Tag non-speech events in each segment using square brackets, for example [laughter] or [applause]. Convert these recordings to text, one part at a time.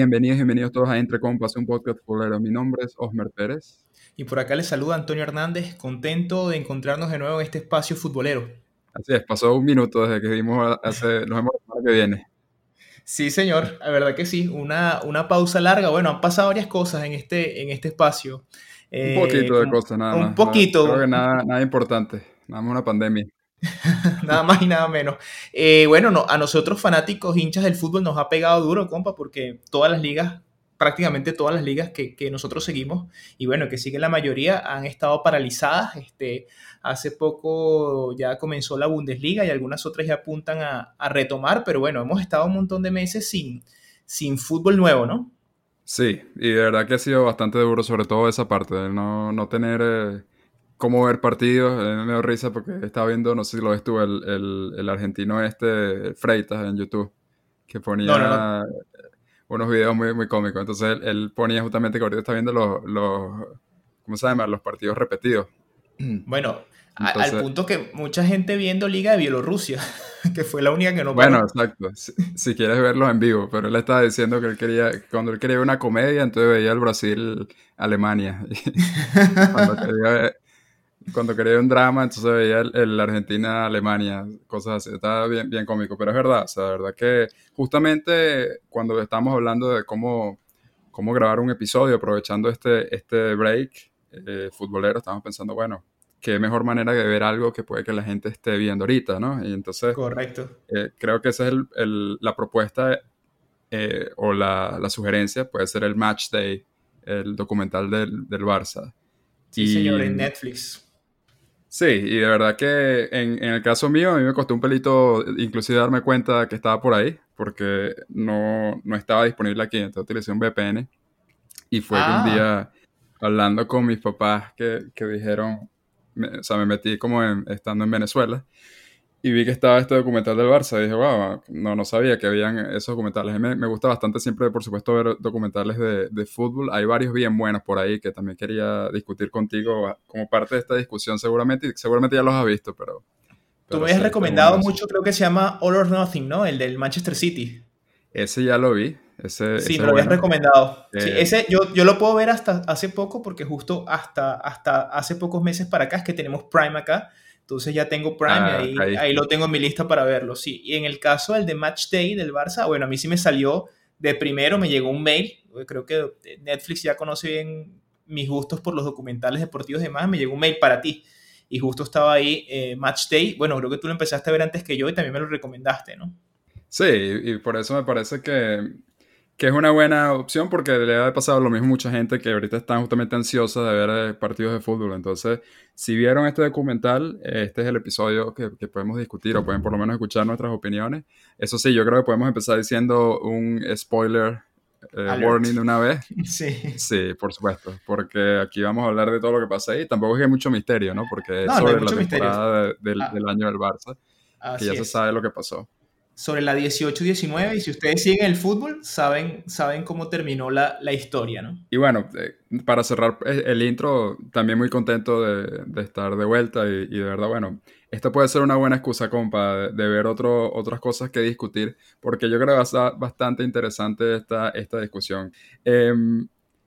Bienvenidos, bienvenidos todos a Entre Compas, un podcast futbolero. Mi nombre es Osmer Pérez. Y por acá les saluda Antonio Hernández, contento de encontrarnos de nuevo en este espacio futbolero. Así es, pasó un minuto desde que vimos hace, nos vemos la semana que viene. Sí, señor, la verdad que sí, una, una pausa larga. Bueno, han pasado varias cosas en este, en este espacio. Un poquito de eh, cosas, nada más. Un poquito. Creo que nada, nada importante, nada más una pandemia. [laughs] nada más y nada menos. Eh, bueno, no, a nosotros fanáticos, hinchas del fútbol, nos ha pegado duro, compa, porque todas las ligas, prácticamente todas las ligas que, nosotros seguimos, y bueno, que siguen la mayoría, han estado paralizadas. Este, hace poco ya comenzó la Bundesliga y algunas otras ya apuntan a, retomar, pero bueno, hemos estado un montón de meses sin, sin fútbol nuevo, ¿no? Sí, y de verdad que ha sido bastante duro, sobre todo esa parte, de no, no tener... Eh, cómo ver partidos. me dio risa porque estaba viendo, no sé si lo ves tú, el, el, argentino este, Freitas, en YouTube, que ponía unos videos muy, muy cómicos. Entonces él, ponía justamente que ahorita está viendo los, los ¿cómo se llama? Los partidos repetidos. [clears throat] Bueno, al punto que mucha gente viendo Liga de Bielorrusia, [laughs] que fue la única que no Bueno, exacto. Si, quieres verlos en vivo, pero él estaba diciendo que él quería, cuando él quería una comedia, entonces veía el Brasil-Alemania. [laughs] cuando quería cuando quería un drama, entonces veía el, Argentina-Alemania, cosas así. Estaba bien, bien cómico, pero es verdad, o sea, la verdad que justamente cuando estamos hablando de cómo, cómo grabar un episodio, aprovechando este, este break eh, futbolero, estamos pensando, bueno, qué mejor manera de ver algo que puede que la gente esté viendo ahorita, ¿no? Y entonces... Correcto. Eh, creo que esa es el, la propuesta eh, o la, la, sugerencia, puede ser el Match Day, el documental del, del Barça. Sí, señor, en Netflix. Sí, y de verdad que en, el caso mío a mí me costó un pelito inclusive darme cuenta que estaba por ahí, porque no, estaba disponible aquí, entonces utilicé un VPN y fue un ah. día hablando con mis papás que, dijeron, o sea, me metí como estando en Venezuela y vi que estaba este documental del Barça y dije, wow, no, no sabía que habían esos documentales. Me, me gusta bastante siempre, por supuesto, ver documentales de, de, fútbol. Hay varios bien buenos por ahí que también quería discutir contigo como parte de esta discusión seguramente, y seguramente ya los has visto, pero... Tú me has recomendado mucho, creo que se llama All or Nothing, ¿no? El del Manchester City. Ese ya lo vi. Ese, sí, me lo habías recomendado. Sí, eh, ese yo, yo lo puedo ver hasta hace poco porque justo hasta, hasta hace pocos meses para acá es que tenemos Prime acá entonces ya tengo Prime ah, ahí, lo tengo en mi lista para verlo, sí. Y en el caso del de Match Day del Barça, bueno, a mí sí me salió de primero, me llegó un mail, creo que Netflix ya conoce bien mis gustos por los documentales deportivos y demás, me llegó un mail para ti. Y justo estaba ahí eh, Match Day. Bueno, creo que tú lo empezaste a ver antes que yo y también me lo recomendaste, ¿no? Sí, y por eso me parece que que es una buena opción porque le ha pasado lo mismo a mucha gente que ahorita están justamente ansiosa de ver eh, partidos de fútbol. Entonces, si vieron este documental, este es el episodio que, podemos discutir o pueden por lo menos escuchar nuestras opiniones. Eso sí, yo creo que podemos empezar diciendo un spoiler eh, warning de una vez. [laughs] Sí. Sí, por supuesto, porque aquí vamos a hablar de todo lo que pasa ahí. Tampoco es que hay mucho misterio, ¿no? Porque es sobre la temporada del, ah. del, año del Barça, que ya se sabe lo que pasó sobre la 18-19 y si ustedes siguen el fútbol, saben, saben cómo terminó la, la historia, ¿no? Y bueno, eh, para cerrar eh, el intro, también muy contento de, de estar de vuelta y, y, de verdad, bueno, esta puede ser una buena excusa, compa, de, de, ver otro, otras cosas que discutir, porque yo creo que va a ser bastante interesante esta, esta discusión. Eh,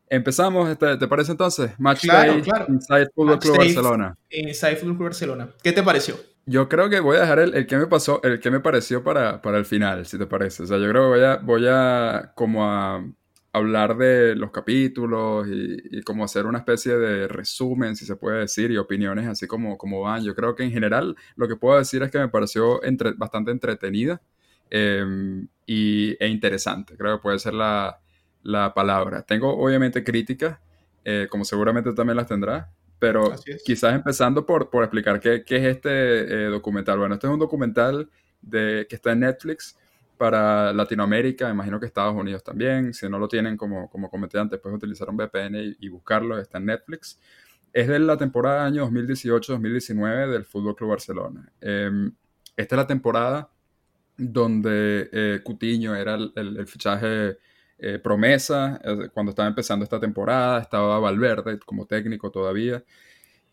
empezamos, este, ¿te parece entonces? Match Day, Inside Football Club Barcelona. Inside Football Club Barcelona. ¿Qué te pareció? Yo creo que voy a dejar el, el que me pasó, el que me pareció para, para, el final, si te parece. O sea, yo creo que voy a, voy a como hablar de los capítulos y, y como hacer una especie de resumen, si se puede decir, y opiniones así como, como van. Yo creo que en general lo que puedo decir es que me pareció bastante entretenida em, y, e interesante. Creo que puede ser la, la palabra. Tengo obviamente críticas, eh, como seguramente también las tendrá, pero quizás empezando por, por explicar qué, qué, es este eh, documental. Bueno, este es un documental de, que está en Netflix para Latinoamérica, imagino que Estados Unidos también. Si no lo tienen, como, como comenté antes, pueden utilizar un VPN y, buscarlo, está en Netflix. Es de la temporada año 2018-2019 del Fútbol Club Barcelona. Em, esta es la temporada donde eh, Cutiño era el, el, fichaje eh, promesa eh, cuando estaba empezando esta temporada, estaba Valverde como técnico todavía.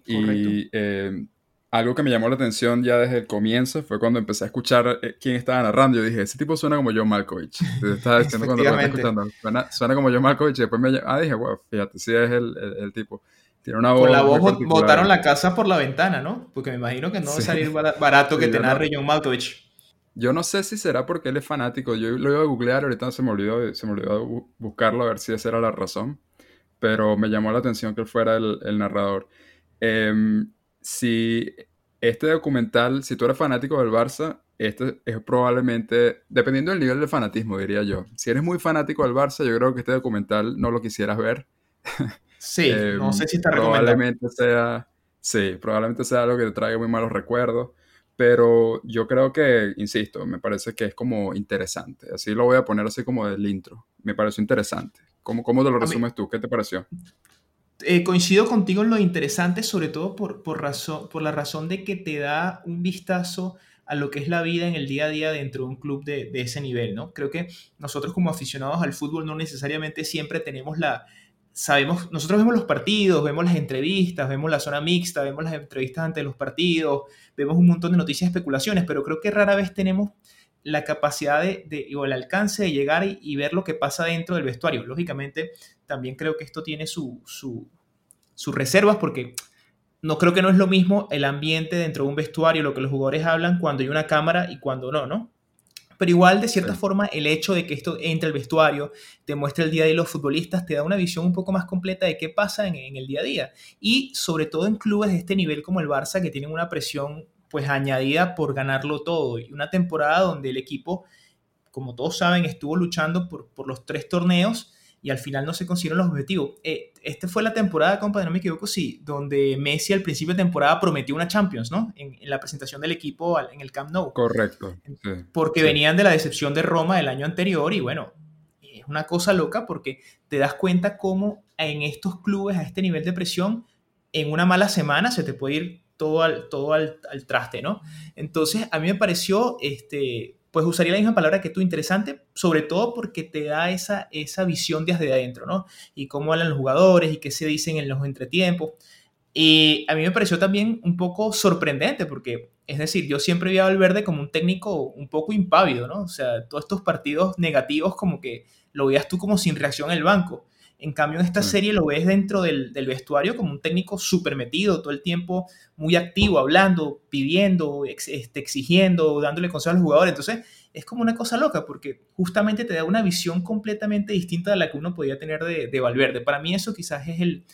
Y eh, algo que me llamó la atención ya desde el comienzo fue cuando empecé a escuchar eh, quién estaba narrando. Yo dije, ese tipo suena como John Malkovich. estaba diciendo cuando lo escuchando. Suena, como John Malkovich. Y después me ah, dije, wow, fíjate, sí es el, el, tipo. Tiene una voz. Con la voz botaron la casa por la ventana, ¿no? Porque me imagino que no va a salir barato que te narre John Malkovich. Yo no sé si será porque él es fanático. Yo lo iba a googlear, ahorita se me olvidó, se me olvidó buscarlo a ver si esa era la razón. Pero me llamó la atención que él fuera el, el narrador. Eh, si este documental, si tú eres fanático del Barça, este es probablemente, dependiendo del nivel de fanatismo, diría yo. Si eres muy fanático del Barça, yo creo que este documental no lo quisieras ver. Sí, [laughs] no em, sé si está Probablemente sea, sí, probablemente sea algo que te traiga muy malos recuerdos. Pero yo creo que, insisto, me parece que es como interesante. Así lo voy a poner así como del intro. Me pareció interesante. ¿Cómo, cómo te lo resumes tú? ¿Qué te pareció? Eh, coincido contigo en lo interesante, sobre todo por, por, razón, por la razón de que te da un vistazo a lo que es la vida en el día a día dentro de un club de, de, ese nivel, ¿no? Creo que nosotros como aficionados al fútbol no necesariamente siempre tenemos la... Sabemos, nosotros vemos los partidos, vemos las entrevistas, vemos la zona mixta, vemos las entrevistas ante los partidos, vemos un montón de noticias y especulaciones, pero creo que rara vez tenemos la capacidad de, o el alcance de llegar y, ver lo que pasa dentro del vestuario. Lógicamente, también creo que esto tiene sus reservas porque no creo que no es lo mismo el ambiente dentro de un vestuario, lo que los jugadores hablan cuando hay una cámara y cuando no, ¿no? Pero igual, de cierta forma, el hecho de que esto entre al vestuario, te muestre el día de los futbolistas, te da una visión un poco más completa de qué pasa en, en el día a día. Y sobre todo en clubes de este nivel como el Barça, que tienen una presión pues añadida por ganarlo todo. Y una temporada donde el equipo, como todos saben, estuvo luchando por, por los tres torneos y al final no se consiguieron los objetivos. Eh, esta fue la temporada, compadre, no me equivoco, sí, donde Messi al principio de temporada prometió una Champions, ¿no? En, la presentación del equipo en el Camp Nou. Correcto. porque venían de la decepción de Roma el año anterior y bueno, es una cosa loca porque te das cuenta cómo en estos clubes a este nivel de presión, en una mala semana se te puede ir todo al, todo al, traste, ¿no? Entonces, a mí me pareció, este, pues usaría la misma palabra que tú, interesante, sobre todo porque te da esa, esa visión desde adentro, ¿no? Y cómo hablan los jugadores y qué se dicen en los entretiempos. Y a mí me pareció también un poco sorprendente porque, es decir, yo siempre vi a Valverde como un técnico un poco impávido, ¿no? O sea, todos estos partidos negativos como que lo veías tú como sin reacción en el banco. En cambio, en esta mm. serie lo ves dentro del, vestuario como un técnico súper metido, todo el tiempo muy activo, hablando, pidiendo, este, exigiendo, dándole consejos a los jugadores. Entonces, es como una cosa loca porque justamente te da una visión completamente distinta a la que uno podía tener de, Valverde. Para mí eso quizás es el,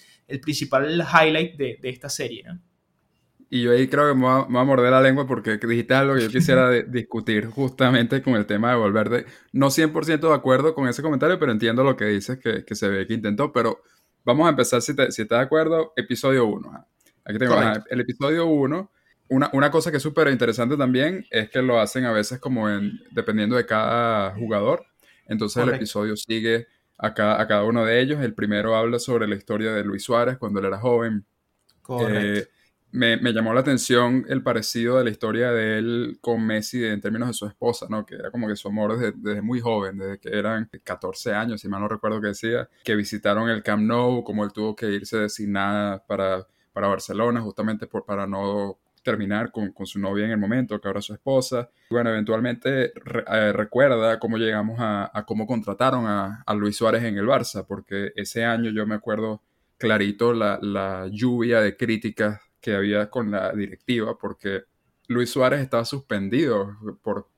principal highlight de, de esta serie. ¿no? Y yo ahí creo que me voy, a, morder la lengua porque dijiste algo que yo quisiera [laughs] discutir justamente con el tema de volver No 100% de acuerdo con ese comentario, pero entiendo lo que dices que, que se ve que intentó. Pero vamos a empezar, si, te, si estás de acuerdo, episodio 1. Aquí tengo el episodio 1. Una, una, cosa que es súper interesante también es que lo hacen a veces como en, dependiendo de cada jugador. Entonces el episodio sigue a cada, a cada uno de ellos. El primero habla sobre la historia de Luis Suárez cuando él era joven. Correcto. Eh, me, llamó la atención el parecido de la historia de él con Messi en términos de su esposa, ¿no? Que era como que su amor desde, muy joven, desde que eran 14 años, si mal no recuerdo que decía, que visitaron el Camp Nou, como él tuvo que irse de nada para, para Barcelona, justamente por, para no terminar con, su novia en el momento, que ahora es su esposa. Bueno, eventualmente eh, recuerda cómo llegamos a, cómo contrataron a, a Luis Suárez en el Barça, porque ese año yo me acuerdo clarito la, la lluvia de críticas que había con la directiva, porque Luis Suárez estaba suspendido por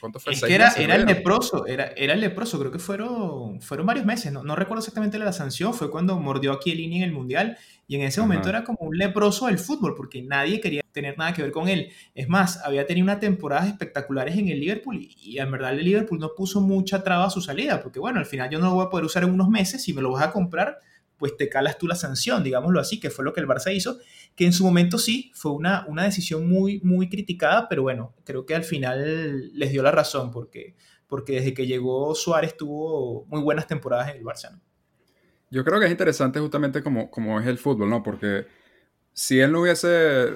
¿Cuánto fue? Es que era, era el leproso, era, era el leproso, creo que fueron, fueron varios meses, no, no recuerdo exactamente la sanción, fue cuando mordió a Chiellini en el Mundial y en ese momento era como un leproso del fútbol porque nadie quería tener nada que ver con él. Es más, había tenido unas temporadas espectaculares en el Liverpool y, y en verdad el Liverpool no puso mucha traba a su salida porque bueno, al final yo no lo voy a poder usar en unos meses, si me lo vas a comprar, pues te calas tú la sanción, digámoslo así, que fue lo que el Barça hizo, que en su momento sí, fue una, una decisión muy, muy criticada, pero bueno, creo que al final les dio la razón, porque, porque desde que llegó Suárez tuvo muy buenas temporadas en el Barça. Yo creo que es interesante justamente como, como es el fútbol, ¿no? Porque si él no hubiese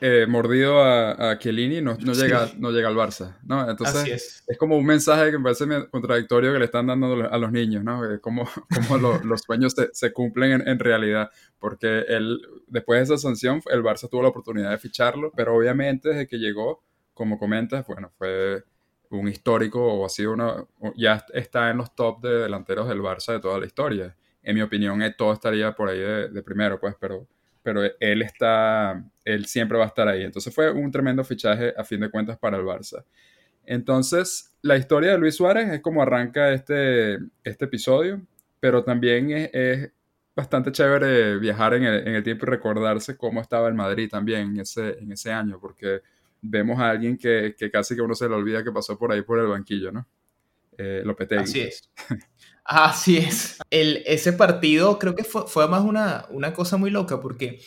eh, mordido a, a Chiellini, no, no llega, no llega al Barça, ¿no? Entonces, es. como un mensaje que me parece contradictorio que le están dando a los niños, ¿no? Como, [laughs] como los sueños se, se cumplen en, en, realidad, porque él, después de esa sanción, el Barça tuvo la oportunidad de ficharlo, pero obviamente desde que llegó, como comentas, bueno, fue un histórico o ha sido una, ya está en los top de delanteros del Barça de toda la historia. En mi opinión, eh, todo estaría por ahí de, de primero, pues, pero pero él está, él siempre va a estar ahí. Entonces fue un tremendo fichaje a fin de cuentas para el Barça. Entonces, la historia de Luis Suárez es como arranca este, este episodio, pero también es, bastante chévere viajar en el, tiempo y recordarse cómo estaba el Madrid también en ese, en ese año, porque vemos a alguien que, casi que uno se le olvida que pasó por ahí por el banquillo, ¿no? Eh, Lopetegui. Así es. [laughs] Así es. El, ese partido creo que fue, fue más una, una cosa muy loca porque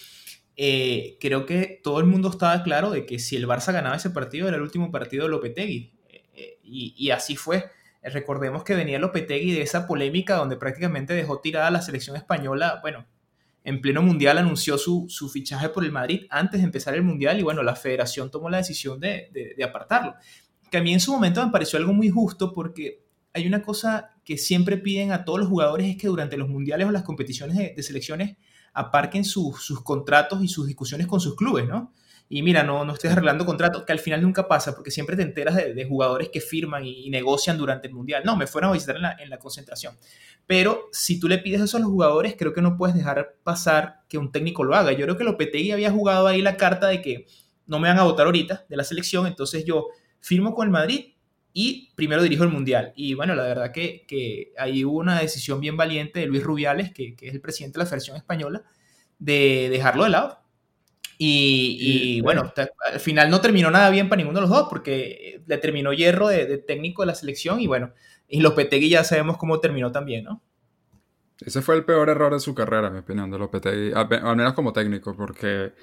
eh, creo que todo el mundo estaba claro de que si el Barça ganaba ese partido era el último partido de Lopetegui. Eh, y, y, así fue. Recordemos que venía Lopetegui de esa polémica donde prácticamente dejó tirada la selección española. Bueno, en pleno mundial anunció su, su, fichaje por el Madrid antes de empezar el mundial y bueno, la federación tomó la decisión de, de, de apartarlo. Que a mí en su momento me pareció algo muy justo porque hay una cosa que siempre piden a todos los jugadores es que durante los mundiales o las competiciones de, selecciones aparquen sus contratos y sus discusiones con sus clubes, ¿no? Y mira, no, no estés arreglando contratos, que al final nunca pasa, porque siempre te enteras de, jugadores que firman y, negocian durante el mundial. No, me fueron a visitar en la, en la, concentración. Pero si tú le pides eso a los jugadores, creo que no puedes dejar pasar que un técnico lo haga. Yo creo que Lopetegui había jugado ahí la carta de que no me van a votar ahorita de la selección, entonces yo firmo con el Madrid y primero dirijo el Mundial. Y bueno, la verdad que, que ahí hubo una decisión bien valiente de Luis Rubiales, que, que es el presidente de la Federación Española, de dejarlo de lado. Y, y bueno, al final no terminó nada bien para ninguno de los dos, porque le terminó hierro de, técnico de la selección y bueno, y Lopetegui ya sabemos cómo terminó también, ¿no? Ese fue el peor error de su carrera, en mi opinión, de Lopetegui, al menos como técnico, porque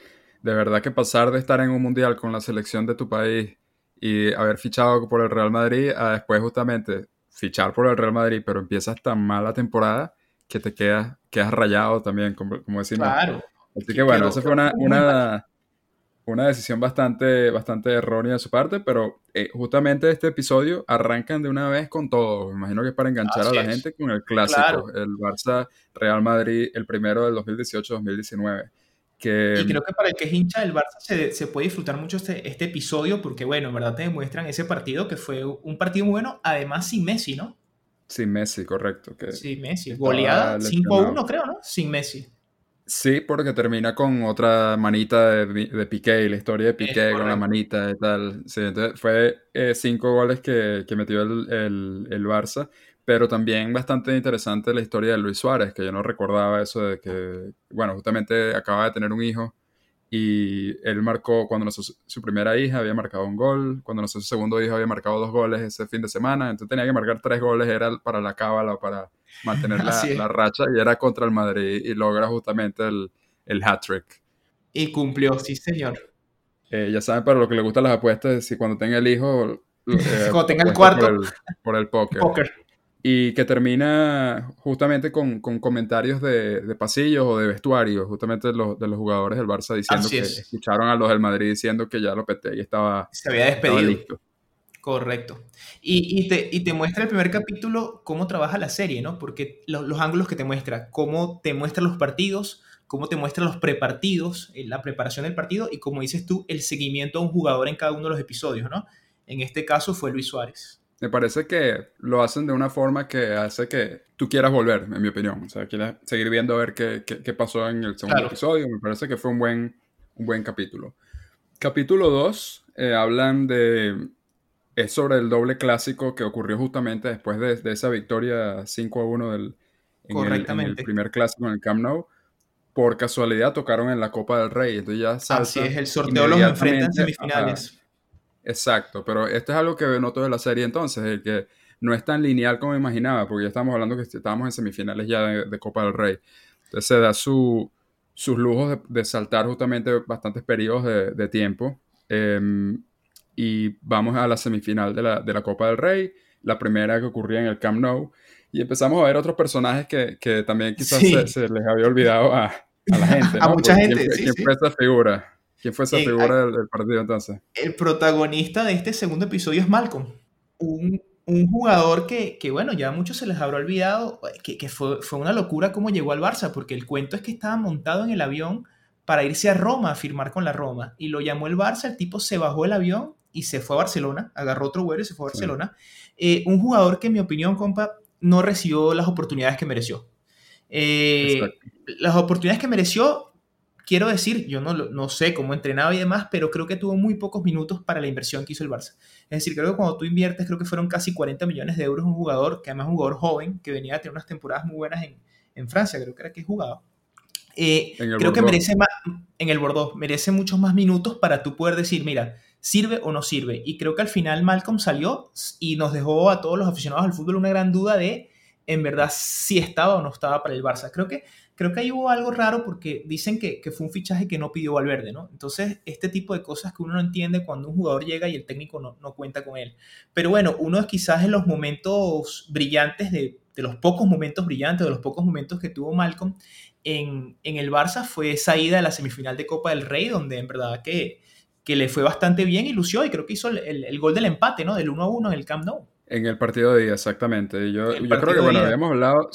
de verdad que pasar de estar en un mundial con la selección de tu país y haber fichado por el Real Madrid a después justamente fichar por el Real Madrid, pero empiezas tan mal la temporada que te quedas, quedas rayado también, como, como decimos. Claro. Así que bueno, esa fue una, una, una, decisión bastante, bastante errónea de su parte, pero eh, justamente este episodio arrancan de una vez con todo. Me imagino que es para enganchar a la gente con el clásico, el Barça Real Madrid, el primero del 2018-2019 y creo que para el que es hincha del Barça se, se puede disfrutar mucho este, este, episodio porque, bueno, en verdad te demuestran ese partido que fue un partido muy bueno, además sin Messi, ¿no? Sin Messi, correcto. Que sin Messi. Goleada 5-1, creo, ¿no? Sin Messi. Sí, porque termina con otra manita de, de Piqué, la historia de Piqué con la manita y tal. Sí, entonces fue eh, cinco goles que, que metió el, el, el Barça pero también bastante interesante la historia de Luis Suárez, que yo no recordaba eso de que, bueno, justamente acaba de tener un hijo y él marcó, cuando nació su primera hija, había marcado un gol, cuando nació su segundo hijo había marcado dos goles ese fin de semana, entonces tenía que marcar tres goles, era para la cábala, para mantener [laughs] la, la racha, y era contra el Madrid, y logra justamente el, el hat-trick. Y cumplió, sí señor. Eh, ya saben, para lo que le gustan las apuestas, si cuando tenga el hijo... [laughs] Eh, cuando tenga el cuarto. Por el, por el póker y que termina justamente con, con comentarios de, de, pasillos o de vestuario, justamente de los, de los jugadores del Barça diciendo que escucharon a los del Madrid diciendo que ya Lopetegui estaba, Se había despedido. Correcto. Y, y, te, y, te, muestra el primer capítulo cómo trabaja la serie, ¿no? Porque los, los ángulos que te muestra, cómo te muestra los partidos, cómo te muestra los prepartidos, eh, la preparación del partido y como dices tú, el seguimiento a un jugador en cada uno de los episodios, ¿no? En este caso fue Luis Suárez. Me parece que lo hacen de una forma que hace que tú quieras volver, en mi opinión. O sea, quieras seguir viendo a ver qué, qué, pasó en el segundo episodio. Me parece que fue un buen, un buen capítulo. Capítulo 2 eh, hablan de... Es sobre el doble clásico que ocurrió justamente después de, de esa victoria 5 a 1 del, en el, primer clásico en el Camp Nou. Por casualidad tocaron en la Copa del Rey. Entonces ya Así es, el sorteo los enfrenta en semifinales. Exacto, pero esto es algo que noto de la serie entonces, el que no es tan lineal como imaginaba, porque ya estamos hablando que estábamos en semifinales ya de, Copa del Rey. Entonces se da su, sus lujos de, saltar justamente bastantes periodos de, tiempo. Em, y vamos a la semifinal de la, de la, Copa del Rey, la primera que ocurría en el Camp Nou. Y empezamos a ver otros personajes que, que también quizás se, les había olvidado a, a la gente. [laughs] a mucha gente. ¿Quién, fue esa figura? ¿Quién fue esa figura del, partido entonces? El protagonista de este segundo episodio es Malcolm, un, un jugador que, que, bueno, ya a muchos se les habrá olvidado, que, que fue, fue, una locura cómo llegó al Barça, porque el cuento es que estaba montado en el avión para irse a Roma a firmar con la Roma, y lo llamó el Barça, el tipo se bajó del avión y se fue a Barcelona, agarró otro vuelo y se fue a Barcelona. Eh, un jugador que en mi opinión, compa, no recibió las oportunidades que mereció. Eh, las oportunidades que mereció quiero decir, yo no, no sé cómo entrenaba y demás, pero creo que tuvo muy pocos minutos para la inversión que hizo el Barça. Es decir, creo que cuando tú inviertes, creo que fueron casi 40 millones de euros un jugador, que además es un jugador joven, que venía a tener unas temporadas muy buenas en, en Francia, creo que era que jugaba. Eh, creo que merece más, en el Bordeaux, merece muchos más minutos para tú poder decir, mira, sirve o no sirve. Y creo que al final Malcolm salió y nos dejó a todos los aficionados al fútbol una gran duda de, en verdad, si estaba o no estaba para el Barça. Creo que creo que ahí hubo algo raro porque dicen que, fue un fichaje que no pidió Valverde, ¿no? Entonces, este tipo de cosas que uno no entiende cuando un jugador llega y el técnico no, cuenta con él. Pero bueno, uno es quizás en los momentos brillantes, de, los pocos momentos brillantes, de los pocos momentos que tuvo Malcolm en, el Barça, fue esa ida a la semifinal de Copa del Rey, donde en verdad que, que le fue bastante bien y lució, y creo que hizo el, gol del empate, ¿no? Del 1 a 1 en el Camp Nou. En el partido de día, exactamente. Yo, yo creo que, bueno, habíamos hablado,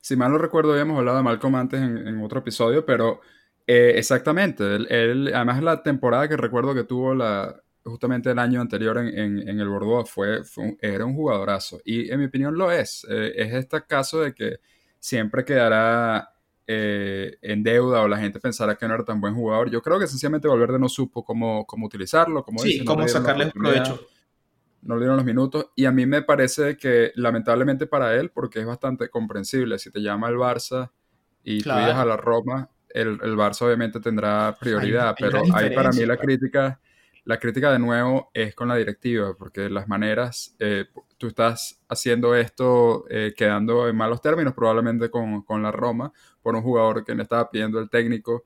si mal no recuerdo, habíamos hablado de Malcolm antes en, otro episodio, pero eh, exactamente, él, además la temporada que recuerdo que tuvo la, justamente el año anterior en, el Bordeaux fue, era un jugadorazo. Y en mi opinión lo es. Eh, es este caso de que siempre quedará eh, en deuda o la gente pensará que no era tan buen jugador. Yo creo que sencillamente Valverde no supo cómo, cómo utilizarlo, cómo, sí, cómo sacarle provecho no le dieron los minutos. Y a mí me parece que, lamentablemente para él, porque es bastante comprensible, si te llama el Barça y tú ibas a la Roma, el, el, Barça obviamente tendrá prioridad, pero ahí para mí la crítica, la crítica de nuevo es con la directiva, porque las maneras, eh, tú estás haciendo esto eh, quedando en malos términos, probablemente con, con la Roma, por un jugador que le estaba pidiendo el técnico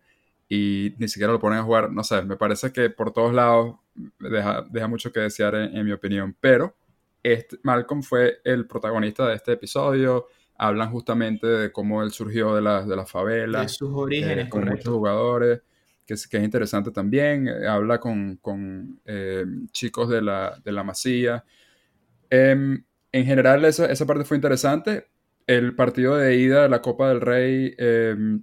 y ni siquiera lo ponen a jugar. No sé, me parece que por todos lados deja, deja mucho que desear en, mi opinión. Pero este, Malcolm fue el protagonista de este episodio. Hablan justamente de cómo él surgió de la, de la favela. De sus orígenes, eh, con muchos jugadores. Que es, que es interesante también. Eh, habla con, con eh, chicos de la, de la masía. Em, en general, esa, esa parte fue interesante. El partido de ida de la Copa del Rey em,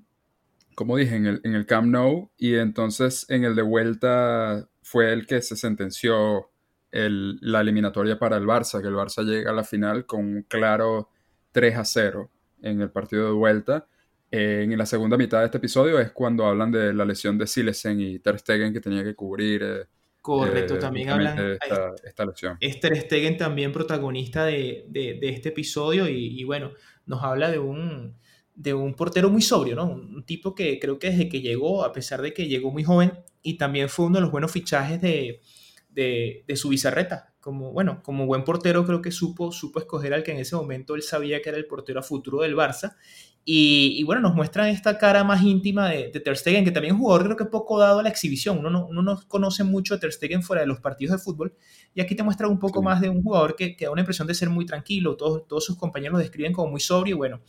como dije, en el, en el Camp Nou y entonces en el de vuelta fue el que se sentenció el, la eliminatoria para el Barça, que el Barça llega a la final con un claro 3 a 0 en el partido de vuelta. en la segunda mitad de este episodio es cuando hablan de la lesión de Silesen y Ter Stegen que tenía que cubrir. Eh, Correcto, eh, también hablan de esta, esta, lesión. Es Ter Stegen también protagonista de, de, de este episodio y, y, bueno, nos habla de un, de un portero muy sobrio, ¿no? Un, tipo que creo que desde que llegó, a pesar de que llegó muy joven, y también fue uno de los buenos fichajes de, de, su bizarreta. Como, bueno, como buen portero creo que supo, supo escoger al que en ese momento él sabía que era el portero a futuro del Barça. Y, bueno, nos muestran esta cara más íntima de, de, Ter Stegen, que también es un jugador creo que poco dado a la exhibición. Uno no, uno no conoce mucho a Ter Stegen fuera de los partidos de fútbol. Y aquí te muestra un poco más de un jugador que, que, da una impresión de ser muy tranquilo. Todos, todos sus compañeros lo describen como muy sobrio. Y bueno,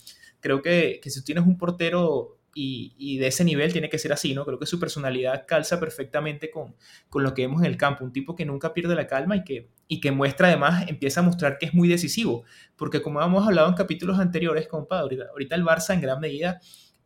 creo que, que si tienes un portero y, y, de ese nivel tiene que ser así, ¿no? Creo que su personalidad calza perfectamente con, con, lo que vemos en el campo, un tipo que nunca pierde la calma y que, y que muestra además, empieza a mostrar que es muy decisivo, porque como hemos hablado en capítulos anteriores, compadre, ahorita, el Barça en gran medida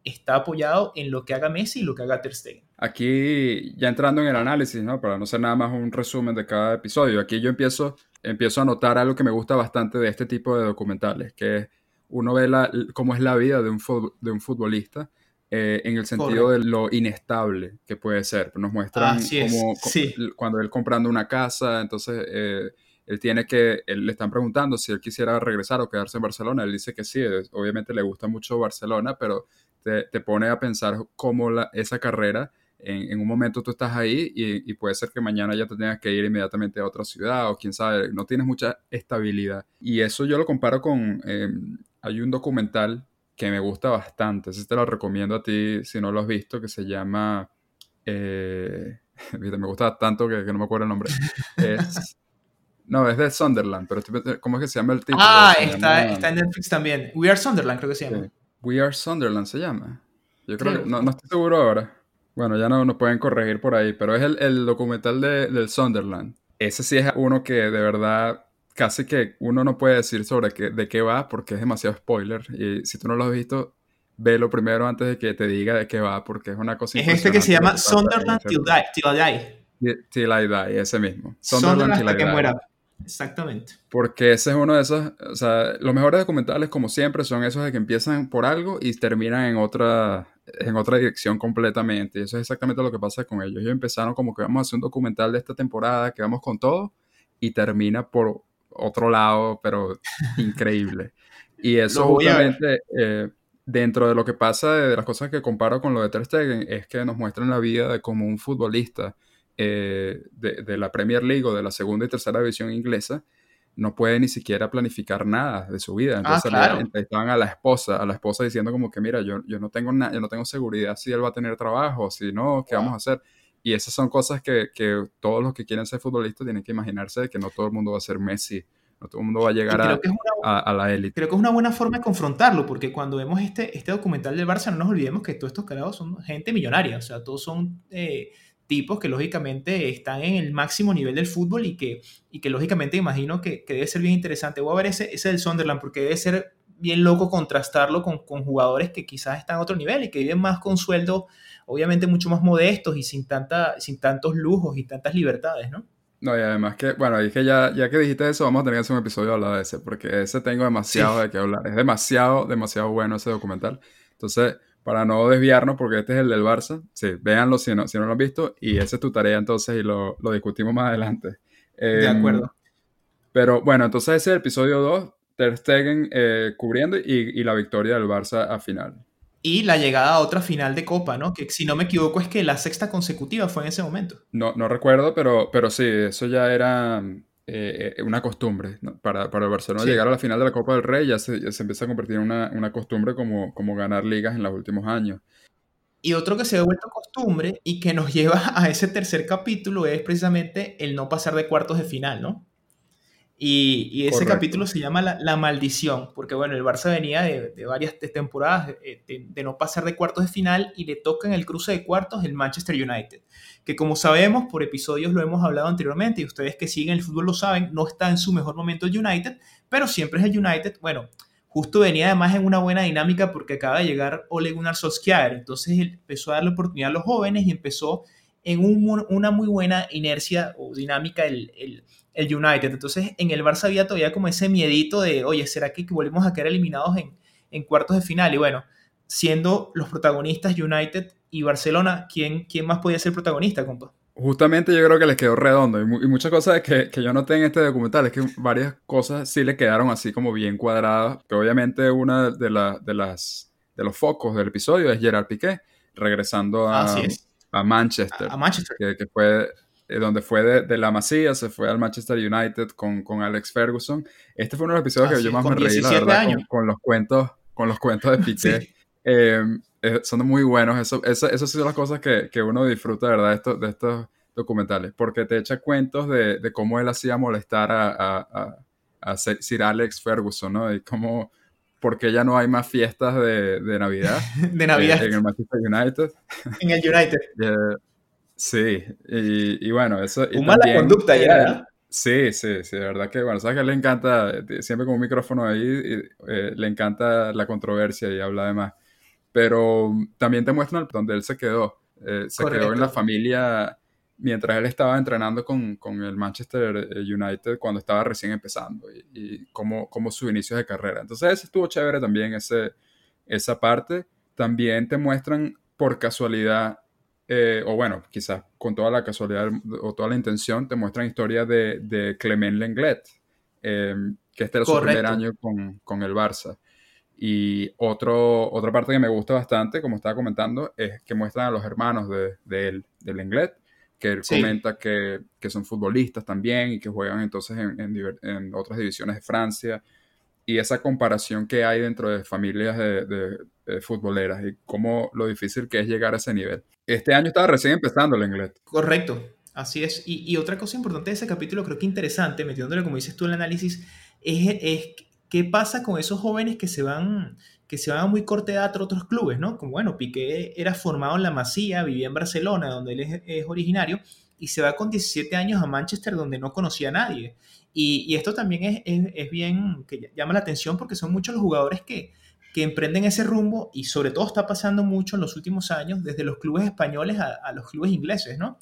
está apoyado en lo que haga Messi y lo que haga Ter Stegen. Aquí, ya entrando en el análisis, ¿no? Para no ser nada más un resumen de cada episodio, aquí yo empiezo, empiezo a notar algo que me gusta bastante de este tipo de documentales, que es uno ve la, cómo es la vida de un, de un futbolista eh, en el sentido de lo inestable que puede ser. Nos muestran cómo, cuando él comprando una casa, entonces eh, él tiene que, él, le están preguntando si él quisiera regresar o quedarse en Barcelona. Él dice que sí, obviamente le gusta mucho Barcelona, pero te, te pone a pensar cómo la, esa carrera en, un momento tú estás ahí y, puede ser que mañana ya te tengas que ir inmediatamente a otra ciudad o quién sabe, no tienes mucha estabilidad. Y eso yo lo comparo con, em, hay un documental que me gusta bastante, ese te lo recomiendo a ti si no lo has visto, que se llama, eh, [laughs] me gusta tanto que, no me acuerdo el nombre. [laughs] no, es de Sunderland, pero ¿cómo es que se llama el título? Ah, está, está, en Netflix también. We Are Sunderland creo que se llama. We Are Sunderland se llama. Yo creo que, no, no estoy seguro ahora. Bueno, ya no nos pueden corregir por ahí, pero es el, documental de, del Sunderland. Ese sí es uno que de verdad casi que uno no puede decir sobre qué, de qué va porque es demasiado spoiler. Y si tú no lo has visto, velo primero antes de que te diga de qué va porque es una cosa Es este que se llama Sunderland Till, I Die. Till I Die, ese mismo. Sunderland, hasta que muera. Exactamente. Porque ese es uno de esos, o sea, los mejores documentales como siempre son esos de que empiezan por algo y terminan en otra, en otra dirección completamente. Y eso es exactamente lo que pasa con ellos. Ellos empezaron como que vamos a hacer un documental de esta temporada, que vamos con todo, y termina por otro lado, pero [laughs] increíble. Y eso obviamente, eh, dentro de lo que pasa, de las cosas que comparo con lo de Ter Stegen, es que nos muestran la vida de como un futbolista eh, de, la Premier League o de la segunda y tercera división inglesa, no puede ni siquiera planificar nada de su vida. Entonces ah, estaban a la esposa, a la esposa diciendo como que, mira, yo, yo no tengo nada, yo no tengo seguridad si él va a tener trabajo, si no, ¿qué vamos a hacer? Y esas son cosas que, que, todos los que quieren ser futbolistas tienen que imaginarse de que no todo el mundo va a ser Messi, no todo el mundo va a llegar a, a, la élite. Creo que es una buena forma de confrontarlo, porque cuando vemos este, este documental del Barça, no nos olvidemos que todos estos carados son gente millonaria, o sea, todos son... Eh, tipos que lógicamente están en el máximo nivel del fútbol y que, y que lógicamente imagino que, que debe ser bien interesante. Voy a ver ese, ese del Sunderland porque debe ser bien loco contrastarlo con, con, jugadores que quizás están a otro nivel y que viven más con sueldos obviamente mucho más modestos y sin, tanta, sin tantos lujos y tantas libertades, ¿no? No, y además que, bueno, dije ya, ya que dijiste eso, vamos a tener que hacer un episodio hablar de ese, porque ese tengo demasiado de qué hablar. Es demasiado, demasiado bueno ese documental. Entonces, para no desviarnos, porque este es el del Barça. Sí, véanlo si no, si no lo han visto. Y esa es tu tarea entonces y lo, lo discutimos más adelante. de em, acuerdo. Pero bueno, entonces ese es el episodio 2, Ter Stegen eh, cubriendo y, y, la victoria del Barça a final. Y la llegada a otra final de Copa, ¿no? Que si no me equivoco es que la sexta consecutiva fue en ese momento. No, no recuerdo, pero, pero sí, eso ya era eh, una costumbre. Para, para, el Barcelona llegar a la final de la Copa del Rey ya se, empieza a convertir en una, una, costumbre como, como ganar ligas en los últimos años. Y otro que se ha vuelto costumbre y que nos [laughs] lleva a ese tercer capítulo es precisamente el no pasar de cuartos de final, ¿no? Y, ese capítulo se llama la, Maldición, porque bueno, el Barça venía de, varias temporadas eh, de, no pasar de cuartos de final y le toca en el cruce de cuartos el Manchester United, que como sabemos, por episodios lo hemos hablado anteriormente y ustedes que siguen el fútbol lo saben, no está en su mejor momento el United, pero siempre es el United, bueno, justo venía además en una buena dinámica porque acaba de llegar Ole Gunnar Solskjaer, entonces empezó a darle oportunidad a los jóvenes y empezó en una muy buena inercia o dinámica el el United. Entonces, en el Barça había todavía como ese miedito de, oye, ¿será que volvemos a quedar eliminados en, en cuartos de final? Y bueno, siendo los protagonistas United y Barcelona, ¿quién, quién más podía ser protagonista, compa? Justamente yo creo que les quedó redondo y, muchas cosas que, que, yo noté en este documental es que varias cosas sí le quedaron así como bien cuadradas, que obviamente una de, de, las, de los focos del episodio es Gerard Piqué, regresando a, a Manchester, a, Manchester. Que, que, fue eh, donde fue de, la Masía, se fue al Manchester United con, con Alex Ferguson. Este fue uno de los episodios que yo más me reí, la verdad, con, los cuentos, con los cuentos de [laughs] Piqué. Em, eh, son muy buenos. Eso, eso, eso son las cosas que, que uno disfruta, ¿verdad? De estos, de estos documentales, porque te echa cuentos de, de cómo él hacía molestar a, a, a, Sir Alex Ferguson, ¿no? Y cómo, porque ya no hay más fiestas de, de Navidad. [laughs] de Navidad. en el Manchester United. en el United. [laughs] Sí, y, bueno, eso... Y mala conducta ya, Sí, sí, sí, de verdad que, bueno, sabes que le encanta, eh, siempre con un micrófono ahí, eh, le encanta la controversia y habla de más. Pero también te muestran donde él se quedó. Eh, se quedó en la familia mientras él estaba entrenando con, con, el Manchester United cuando estaba recién empezando y, y como, como su inicio de carrera. Entonces, ese estuvo chévere también, ese, esa parte. También te muestran por casualidad eh, o bueno, quizás con toda la casualidad o toda la intención, te muestran historias de, de Clement Lenglet, em, que este era su primer año con, con, el Barça. Y otro, otra parte que me gusta bastante, como estaba comentando, es que muestran a los hermanos de, de él, de Lenglet, que él comenta que, que, son futbolistas también y que juegan entonces en, en, en otras divisiones de Francia y esa comparación que hay dentro de familias de, futboleras y cómo lo difícil que es llegar a ese nivel. Este año estaba recién empezando el inglés. Correcto, así es. Y, otra cosa importante de ese capítulo, creo que interesante, metiéndole como dices tú el análisis, es, es ¿qué pasa con esos jóvenes que se van, que se van a muy corta edad a otros clubes, ¿no? Como bueno, Piqué era formado en la Masía, vivía en Barcelona, donde él es, originario, y se va con 17 años a Manchester, donde no conocía a nadie. Y, esto también es, es, bien, que llama la atención porque son muchos los jugadores que, que emprenden ese rumbo y sobre todo está pasando mucho en los últimos años desde los clubes españoles a, a los clubes ingleses, ¿no?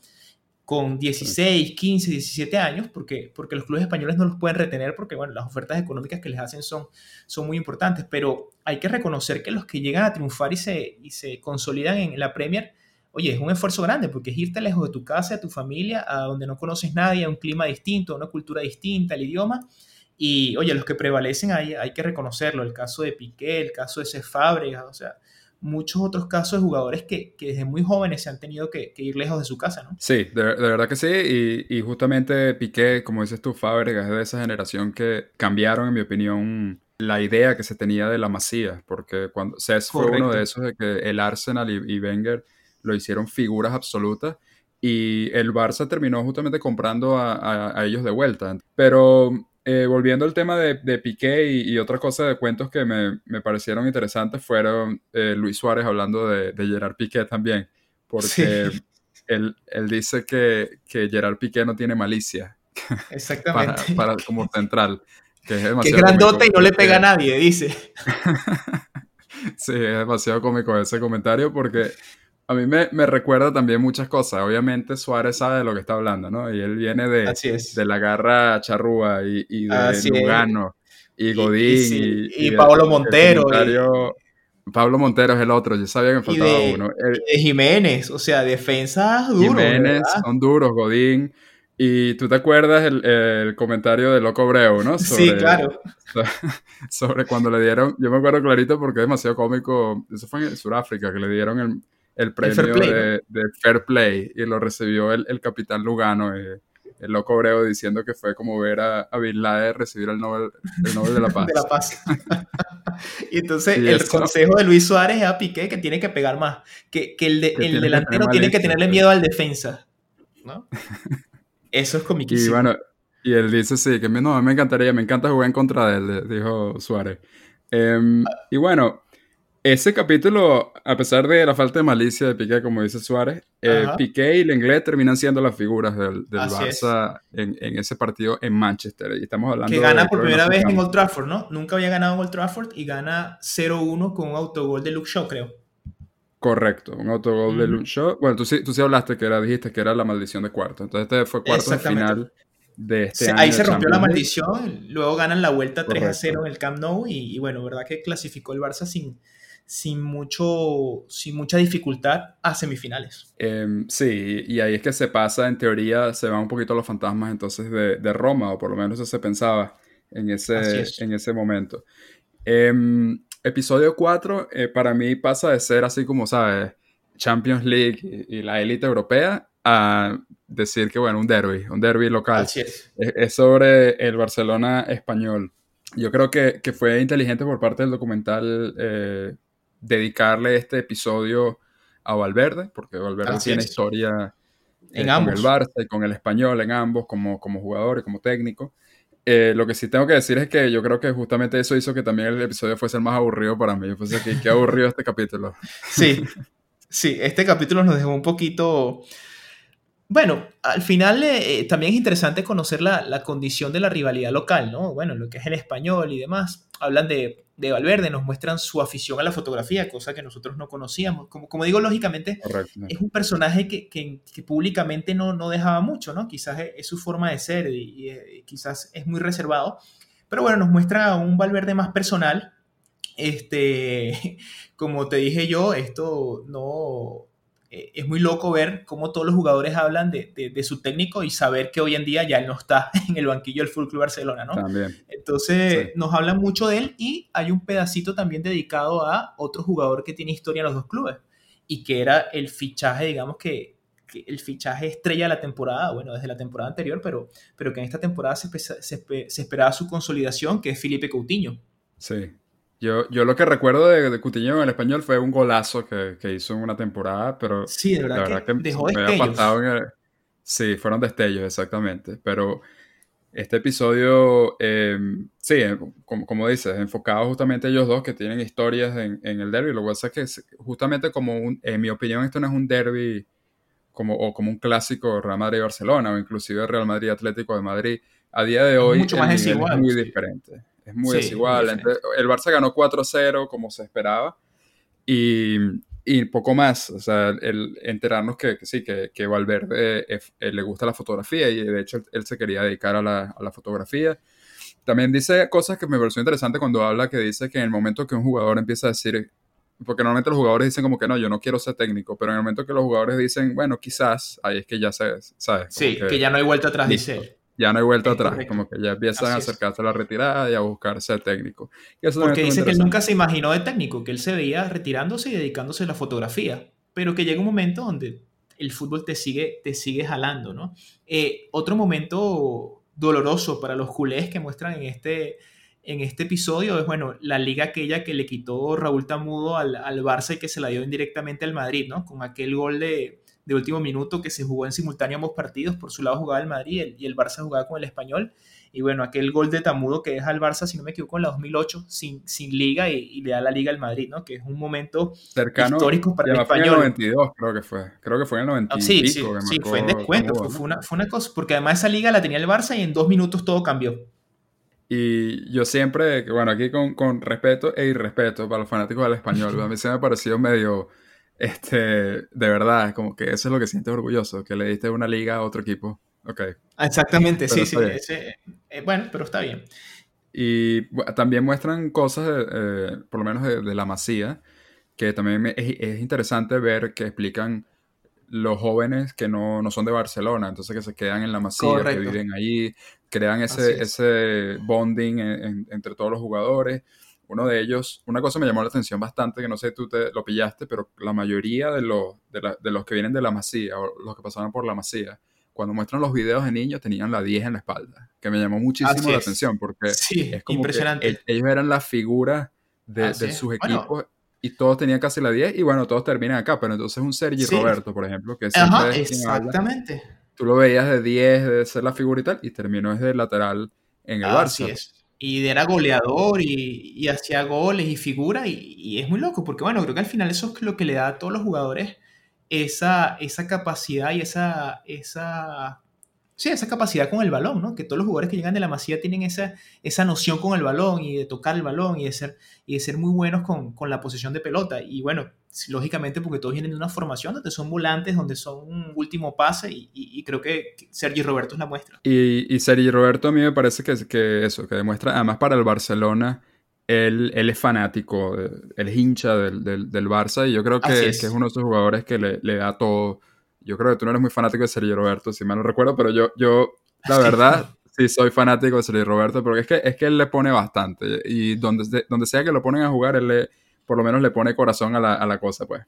con 16, 15, 17 años, porque, porque los clubes españoles no los pueden retener porque, bueno, las ofertas económicas que les hacen son, son muy importantes, pero hay que reconocer que los que llegan a triunfar y se, y se consolidan en la Premier, oye, es un esfuerzo grande porque es irte lejos de tu casa, de tu familia, a donde no conoces nadie, a un clima distinto, a una cultura distinta, el idioma, y, oye, los que prevalecen ahí hay que reconocerlo, el caso de Piqué, el caso de Cefabre, o sea, muchos otros casos de jugadores que, desde muy jóvenes se han tenido que, ir lejos de su casa, ¿no? Sí, de, verdad que sí, y, justamente Piqué, como dices tú, Fábregas, es de esa generación que cambiaron, en mi opinión, la idea que se tenía de la masía, porque cuando Cés fue uno de esos de que el Arsenal y, Wenger lo hicieron figuras absolutas, y el Barça terminó justamente comprando a, a ellos de vuelta. Pero eh, volviendo al tema de, de Piqué y, otra cosa de cuentos que me, me parecieron interesantes fueron eh, Luis Suárez hablando de, de, Gerard Piqué también, porque él, él, dice que, que, Gerard Piqué no tiene malicia. [laughs] Exactamente. para, como central. Que es, que grandote y no le pega a nadie, dice. [laughs] sí, es demasiado cómico ese comentario porque a mí me, me, recuerda también muchas cosas. Obviamente Suárez sabe de lo que está hablando, ¿no? Y él viene de, de la garra charrúa y, y de Lugano y Godín y, y, Pablo Montero. Pablo Montero es el otro, yo sabía que me faltaba uno. de Jiménez, o sea, defensas duros. Jiménez son duros, Godín. Y tú te acuerdas el, el comentario de Loco Breu, ¿no? [laughs] sí, claro. [laughs] Sobre cuando le dieron, yo me acuerdo clarito porque es demasiado cómico, eso fue en Sudáfrica, que le dieron el, el premio de, Fair Play y lo recibió el, el capitán Lugano, eh, el loco Breo, diciendo que fue como ver a, a Bin Laden recibir el Nobel, el Nobel de la [laughs] Paz. de la Paz. [laughs] y entonces el consejo de Luis Suárez es a Piqué que tiene que pegar más, que, que el, el delantero tiene que tenerle miedo al defensa. ¿no? [laughs] Eso es comiquísimo. Y bueno, y él dice, sí, que no, me encantaría, me encanta jugar en contra de él, dijo Suárez. Em, y bueno, ese capítulo, a pesar de la falta de malicia de Piqué, como dice Suárez, eh, Piqué y Lenglet terminan siendo las figuras del, Barça en, ese partido en Manchester. Y estamos hablando que gana por primera vez en Old Trafford, ¿no? Nunca había ganado en Old Trafford y gana 0-1 con un autogol de Luke Shaw, creo. Correcto, un autogol de Luke Shaw. Bueno, tú sí, tú sí hablaste que era, dijiste que era la maldición de cuarto. Entonces este fue cuarto de final de este año. Ahí se rompió la maldición, luego ganan la vuelta 3-0 en el Camp Nou y, y bueno, verdad que clasificó el Barça sin sin, mucho, sin mucha dificultad a semifinales. Em, sí, y ahí es que se pasa, en teoría, se van un poquito los fantasmas entonces de, de Roma, o por lo menos eso se pensaba en ese, en ese momento. Em, episodio 4 eh, para mí pasa de ser así como, ¿sabes? Champions League y, la élite europea a decir que, bueno, un derby, un derby local. Así es. es. sobre el Barcelona español. Yo creo que, que, fue inteligente por parte del documental eh, dedicarle este episodio a Valverde, porque Valverde tiene historia en eh, con el Barça y con el español en ambos, como, como jugador y como técnico. Eh, lo que sí tengo que decir es que yo creo que justamente eso hizo que también el episodio fuese el más aburrido para mí. Yo que qué aburrido este capítulo. [laughs] Sí, sí, este capítulo nos dejó un poquito bueno, al final eh, también es interesante conocer la, condición de la rivalidad local, ¿no? Bueno, lo que es el español y demás. Hablan de, Valverde, nos muestran su afición a la fotografía, cosa que nosotros no conocíamos. Como, como digo, lógicamente, es un personaje que, públicamente no, no, dejaba mucho, ¿no? Quizás es, su forma de ser y, y, quizás es muy reservado. Pero bueno, nos muestra un Valverde más personal. Este, [laughs] como te dije yo, esto no eh, es muy loco ver cómo todos los jugadores hablan de, de, su técnico y saber que hoy en día ya él no está [laughs] en el banquillo del Full Club Barcelona, ¿no? También. Entonces nos hablan mucho de él y hay un pedacito también dedicado a otro jugador que tiene historia en los dos clubes y que era el fichaje, digamos que, que el fichaje estrella de la temporada, bueno, desde la temporada anterior, pero, pero que en esta temporada se, se, se esperaba su consolidación, que es Felipe Coutinho. Sí, yo, yo lo que recuerdo de, de Cutiño en el español fue un golazo que, que hizo en una temporada, pero sí, de verdad, que, dejó destellos. sí, fueron destellos, exactamente. Pero Este episodio, em, sí, eh, como, como, dices, enfocado justamente ellos dos que tienen historias en, en el derby. Lo que pasa es que justamente como, un, en mi opinión, esto no es un derby como, o como un clásico Real Madrid-Barcelona o inclusive Real Madrid-Atlético de Madrid. A día de hoy mucho más es muy diferente. Es muy desigual. el Barça ganó 4-0 como se esperaba y, y, poco más. O sea, el enterarnos que, sí, que, que Valverde eh, le gusta la fotografía y de hecho él, se quería dedicar a la, a la, fotografía. También dice cosas que me pareció interesante cuando habla que dice que en el momento que un jugador empieza a decir, porque normalmente los jugadores dicen como que no, yo no quiero ser técnico, pero en el momento que los jugadores dicen, bueno, quizás, ahí es que ya se, ¿sabes? sí, que, ya no hay vuelta atrás, dice ya no hay vuelta atrás, como que ya empiezan a acercarse a la retirada y a buscar ser técnico. Porque dice que él nunca se imaginó de técnico, que él se veía retirándose y dedicándose a la fotografía, pero que llega un momento donde el fútbol te sigue, te sigue jalando, ¿no? Eh, otro momento doloroso para los culés que muestran en este, en este episodio es, bueno, la liga aquella que le quitó Raúl Tamudo al, al Barça y que se la dio indirectamente al Madrid, ¿no? Con aquel gol de, de último minuto que se jugó en simultáneo ambos partidos. Por su lado jugaba el Madrid y el Barça jugaba con el Español. Y bueno, aquel gol de Tamudo que deja al Barça, si no me equivoco, en la 2008 sin, sin liga y, le da la liga al Madrid, ¿no? Que es un momento Cercano, histórico para el Español. Fue en el 92, creo que fue. Creo que fue en el 92. Ah, sí, sí, sí fue en descuento. fue, una, fue una cosa, porque además esa liga la tenía el Barça y en dos minutos todo cambió. Y yo siempre, bueno, aquí con, con respeto e irrespeto para los fanáticos del español, [laughs] a mí se me ha parecido medio este, de verdad, como que eso es lo que sientes orgulloso, que le diste una liga a otro equipo. Ok. Exactamente, sí, sí. Eh, bueno, pero está bien. Y también muestran cosas, eh, por lo menos de, la masía, que también es, interesante ver que explican los jóvenes que no, no, son de Barcelona, entonces que se quedan en la masía, que viven ahí, crean ese, ese bonding entre todos los jugadores uno de ellos, una cosa me llamó la atención bastante, que no sé si tú te lo pillaste, pero la mayoría de los, de, los que vienen de la masía o los que pasaron por la masía, cuando muestran los videos de niños tenían la 10 en la espalda, que me llamó muchísimo la atención porque es como impresionante. que ellos eran la figura de, sus equipos y todos tenían casi la 10 y bueno, todos terminan acá, pero entonces un Sergi Roberto, por ejemplo, que Ajá, exactamente. tú lo veías de 10, de ser la figura y tal, y terminó desde lateral en el Así Barça. Es y era goleador y, hacía goles y figura y, es muy loco porque bueno, creo que al final eso es lo que le da a todos los jugadores esa, esa capacidad y esa, esa, sí, esa capacidad con el balón, ¿no? Que todos los jugadores que llegan de la Masía tienen esa, esa noción con el balón y de tocar el balón y de ser, y de ser muy buenos con, con la posesión de pelota. Y bueno, lógicamente porque todos vienen de una formación donde son volantes, donde son un último pase y, creo que Sergi Roberto es la muestra. Y, y Sergi Roberto a mí me parece que, que eso, que demuestra, además para el Barcelona, él, él es fanático, él es hincha del, del, del Barça y yo creo que es. que es uno de esos jugadores que le, le da todo yo creo que tú no eres muy fanático de Sergio Roberto, si mal no recuerdo, pero yo, yo la verdad, sí soy fanático de Sergio Roberto, porque es que, es que él le pone bastante. Y donde, donde sea que lo ponen a jugar, él le, por lo menos le pone corazón a la, a la cosa, pues.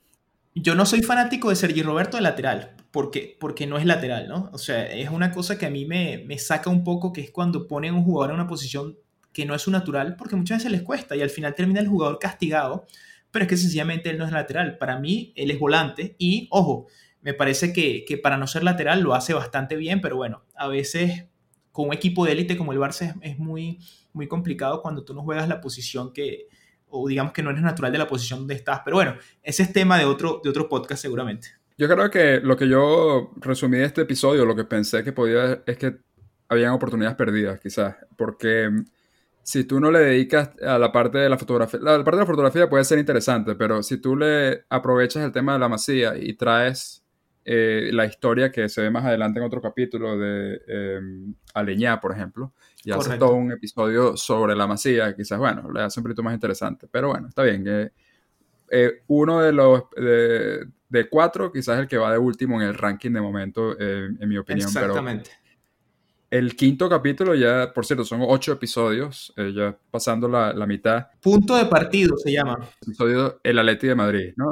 Yo no soy fanático de Sergio Roberto de lateral, porque, porque no es lateral, ¿no? O sea, es una cosa que a mí me, me saca un poco, que es cuando ponen un jugador en una posición que no es su natural, porque muchas veces les cuesta y al final termina el jugador castigado, pero es que sencillamente él no es lateral. Para mí, él es volante y, ojo, me parece que, para no ser lateral lo hace bastante bien, pero bueno, a veces con un equipo de élite como el Barça es, muy, muy complicado cuando tú no juegas la posición que, o digamos que no eres natural de la posición donde estás. Pero bueno, ese es tema de otro, de otro podcast seguramente. Yo creo que lo que yo resumí de este episodio, lo que pensé que podía, es que habían oportunidades perdidas, quizás, porque si tú no le dedicas a la parte de la fotografía, la parte de la fotografía puede ser interesante, pero si tú le aprovechas el tema de la masía y traes eh, la historia que se ve más adelante en otro capítulo de eh, Aleñá, por ejemplo, y hace todo un episodio sobre la masía, quizás, bueno, le hace un poquito más interesante, pero bueno, está bien. que eh, uno de los de, cuatro, quizás el que va de último en el ranking de momento, en mi opinión. Exactamente. el quinto capítulo ya, por cierto, son ocho episodios, ya pasando la, la, mitad. Punto de partido se llama. Episodio El Atleti de Madrid, ¿no?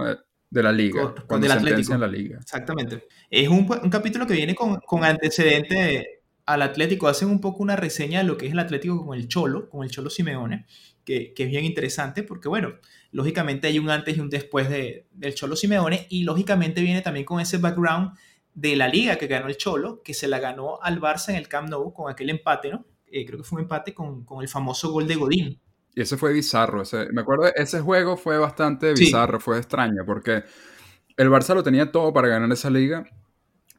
De la liga. Con, cuando Atlético. en la liga. Exactamente. Es un, un capítulo que viene con, con antecedente al Atlético. Hacen un poco una reseña de lo que es el Atlético con el Cholo, con el Cholo Simeone, que, que es bien interesante porque, bueno, lógicamente hay un antes y un después de, del Cholo Simeone y lógicamente viene también con ese background de la liga que ganó el Cholo, que se la ganó al Barça en el Camp Nou con aquel empate, ¿no? Eh, creo que fue un empate con, con, el famoso gol de Godín. Y ese fue bizarro. me acuerdo, ese juego fue bastante bizarro, fue extraño, porque el Barça lo tenía todo para ganar esa liga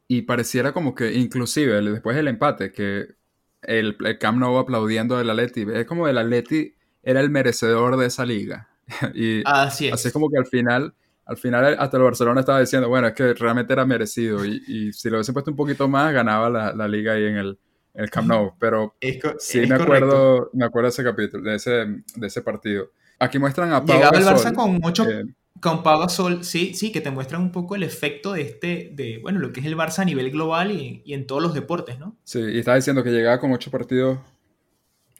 y pareciera como que inclusive después del empate, que el, el Camp Nou aplaudiendo del Atleti, es como el Atleti era el merecedor de esa liga. [laughs] y así es. Así como que al final, al final hasta el Barcelona estaba diciendo, bueno, es que realmente era merecido y, si lo hubiesen puesto un poquito más, ganaba la, la liga ahí en el, el Camp Nou. Pero sí me acuerdo, me acuerdo de ese capítulo, de ese, de ese partido. Aquí muestran a Pau Llegaba el Barça con mucho... Eh, con Pau Gasol, sí, sí, que te muestran un poco el efecto de este, de, bueno, lo que es el Barça a nivel global y, y en todos los deportes, ¿no? Sí, y estaba diciendo que llegaba con ocho partidos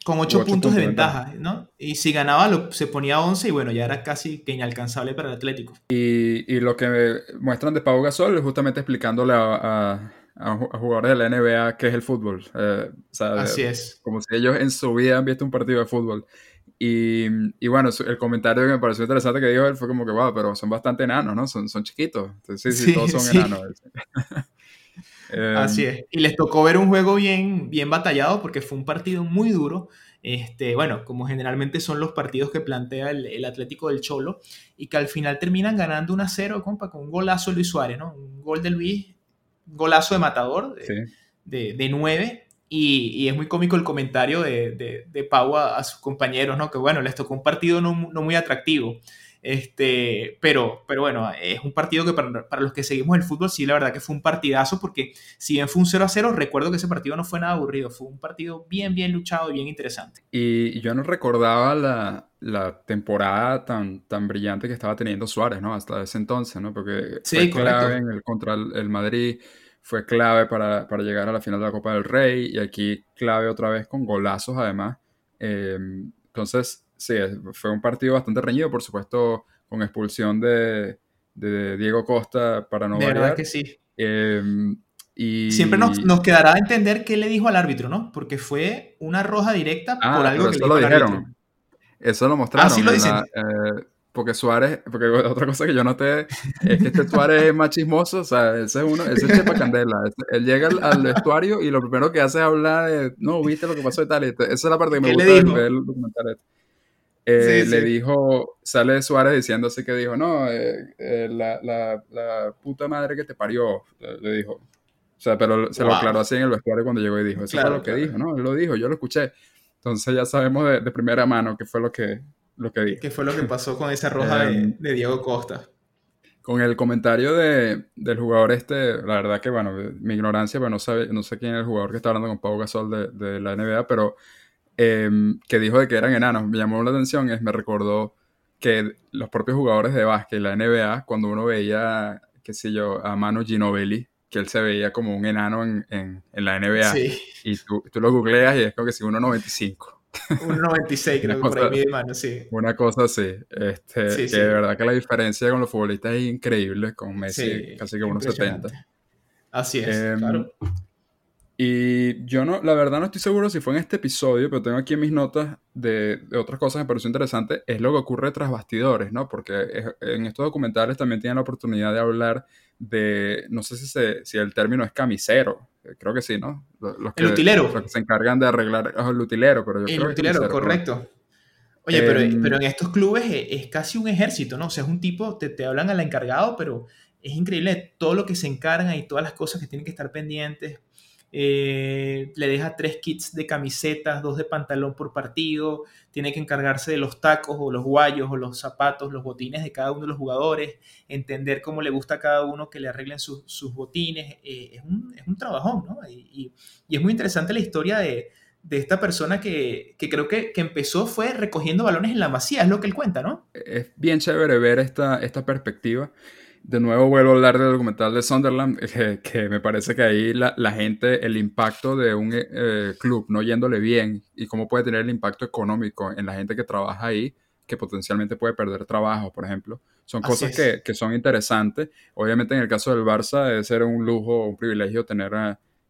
con 8 puntos, de ventaja, ¿no? Y si ganaba lo, se ponía 11 y bueno, ya era casi que inalcanzable para el Atlético. Y, y lo que muestran de Pau Gasol es justamente explicándole a, a, jugadores de la NBA qué es el fútbol. Eh, Así es. Como si ellos en su vida han visto un partido de fútbol. Y, y, bueno, el comentario que me pareció interesante que dijo él fue como que, wow, pero son bastante enanos, ¿no? Son, son chiquitos. Entonces, sí, sí, todos son enanos. [laughs] Así em, es. Y les tocó ver un juego bien, bien batallado porque fue un partido muy duro. Este, bueno, como generalmente son los partidos que plantea el, Atlético del Cholo, y que al final terminan ganando 1 a 0, compa, con un golazo de Luis Suárez, ¿no? Un gol de Luis, golazo de matador, de, de, 9, y, es muy cómico el comentario de, de, Pau a, sus compañeros, ¿no? Que bueno, les tocó un partido no, no muy atractivo. Este, pero, pero bueno, es un partido que para, los que seguimos el fútbol, sí, la verdad que fue un partidazo, porque si bien fue un 0 a 0, recuerdo que ese partido no fue nada aburrido, fue un partido bien, bien luchado y bien interesante. Y yo no recordaba la, la temporada tan, tan brillante que estaba teniendo Suárez, ¿no? Hasta ese entonces, ¿no? Porque fue clave en el, contra el, Madrid, fue clave para, para, llegar a la final de la Copa del Rey, y aquí clave otra vez con golazos además. Eh, entonces, sí, fue un partido bastante reñido, por supuesto, con expulsión de, Diego Costa para no De verdad que sí. Em, y... Siempre nos, quedará a entender qué le dijo al árbitro, ¿no? Porque fue una roja directa ah, por algo que le dijo lo dijeron. Eso lo mostraron. Ah, sí lo dicen. Eh, porque Suárez, porque [laughs] otra cosa que yo noté es que este Suárez es más chismoso, o sea, ese es uno, ese es Chepa Candela. Él llega al, vestuario y lo primero que hace es hablar de, no, viste lo que pasó y tal. esa es la parte que me gusta de ver el documental este. Eh, le dijo, sale Suárez diciendo así que dijo, no, eh, eh, la, la, la, puta madre que te parió, le dijo. O sea, pero se lo aclaró así en el vestuario cuando llegó y dijo, eso fue lo que dijo, ¿no? Él lo dijo, yo lo escuché. Entonces ya sabemos de, primera mano qué fue lo que, lo que dijo. ¿Qué fue lo que pasó con esa roja de, em, de, Diego Costa? Con el comentario de, del jugador este, la verdad que, bueno, mi ignorancia, pero no, sabe, no sé quién es el jugador que está hablando con Pau Gasol de, de la NBA, pero Em, que dijo de que eran enanos, me llamó la atención, es me recordó que los propios jugadores de básquet, la NBA, cuando uno veía, qué sé yo, a Manu Ginobili, que él se veía como un enano en, en, la NBA, y tú, tú, lo googleas y es como que si 1.95. 1.96 creo [laughs] que por ahí de mano, sí. Una cosa así, este, que de verdad que la diferencia con los futbolistas es increíble, con Messi casi que 1.70. Así es, em, claro. Y yo no, la verdad no estoy seguro si fue en este episodio, pero tengo aquí mis notas de, otras cosas que me pareció interesante, es lo que ocurre tras bastidores, ¿no? Porque en estos documentales también tienen la oportunidad de hablar de, no sé si, si el término es camisero, creo que sí, ¿no? Los que, el utilero. Los que se encargan de arreglar, el utilero, pero yo el utilero, correcto. Oye, pero, em, pero, en estos clubes es, casi un ejército, ¿no? O sea, es un tipo, te, te hablan al encargado, pero es increíble todo lo que se encargan y todas las cosas que tienen que estar pendientes eh, le deja tres kits de camisetas, dos de pantalón por partido, tiene que encargarse de los tacos o los guayos o los zapatos, los botines de cada uno de los jugadores, entender cómo le gusta a cada uno que le arreglen sus botines, eh, es, un, es, un, trabajón, ¿no? Y, es muy interesante la historia de, de esta persona que, que creo que, que, empezó fue recogiendo balones en la masía, es lo que él cuenta, ¿no? Es bien chévere ver esta, esta perspectiva de nuevo vuelvo a hablar del documental de Sunderland, [laughs] que, me parece que ahí la, gente, el impacto de un eh, club no yéndole bien y cómo puede tener el impacto económico en la gente que trabaja ahí, que potencialmente puede perder trabajo, por ejemplo. Son cosas que, son interesantes. Obviamente en el caso del Barça debe ser un lujo, un privilegio tener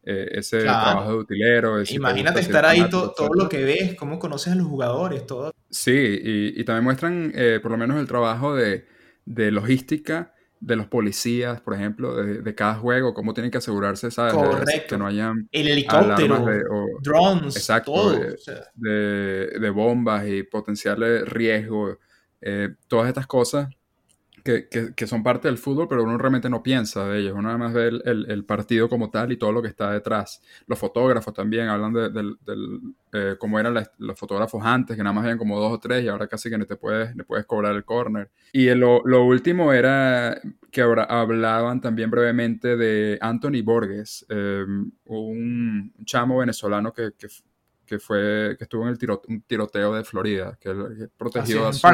eh, ese trabajo de utilero. Imagínate estar ahí todo lo que ves, cómo conoces a los jugadores, todo. Sí, y, también muestran eh, por lo menos el trabajo de, de logística de los policías, por ejemplo, de, cada juego, cómo tienen que asegurarse, ¿sabes? Correcto. que no hayan... El helicóptero, drones, exacto, todo. De, bombas y potenciales riesgos, eh, todas estas cosas que, que, son parte del fútbol, pero uno realmente no piensa de ellos. Uno nada más ve el, el, partido como tal y todo lo que está detrás. Los fotógrafos también hablan de, eh, cómo eran los fotógrafos antes, que nada más habían como dos o tres y ahora casi que no te puedes, le puedes cobrar el corner. Y lo, lo, último era que hablaban también brevemente de Anthony Borges, em, un chamo venezolano que, que, que, fue, que estuvo en el tiro, un tiroteo de Florida, que, protegió a su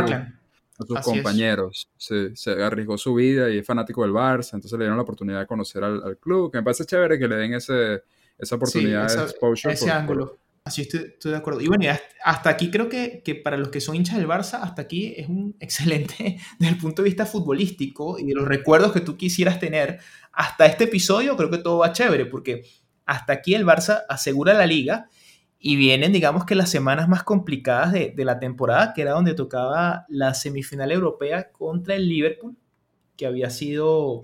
a sus compañeros. Se, se, arriesgó su vida y es fanático del Barça, entonces le dieron la oportunidad de conocer al, club, que me parece chévere que le den ese, esa oportunidad de exposure. Ese ángulo. Así estoy, estoy, de acuerdo. Y bueno, hasta aquí creo que, que, para los que son hinchas del Barça, hasta aquí es un [laughs] excelente desde el punto de vista futbolístico y de los recuerdos que tú quisieras tener. Hasta este episodio creo que todo va chévere, porque hasta aquí el Barça asegura la liga y vienen, digamos que las semanas más complicadas de, la temporada, que era donde tocaba la semifinal europea contra el Liverpool, que había sido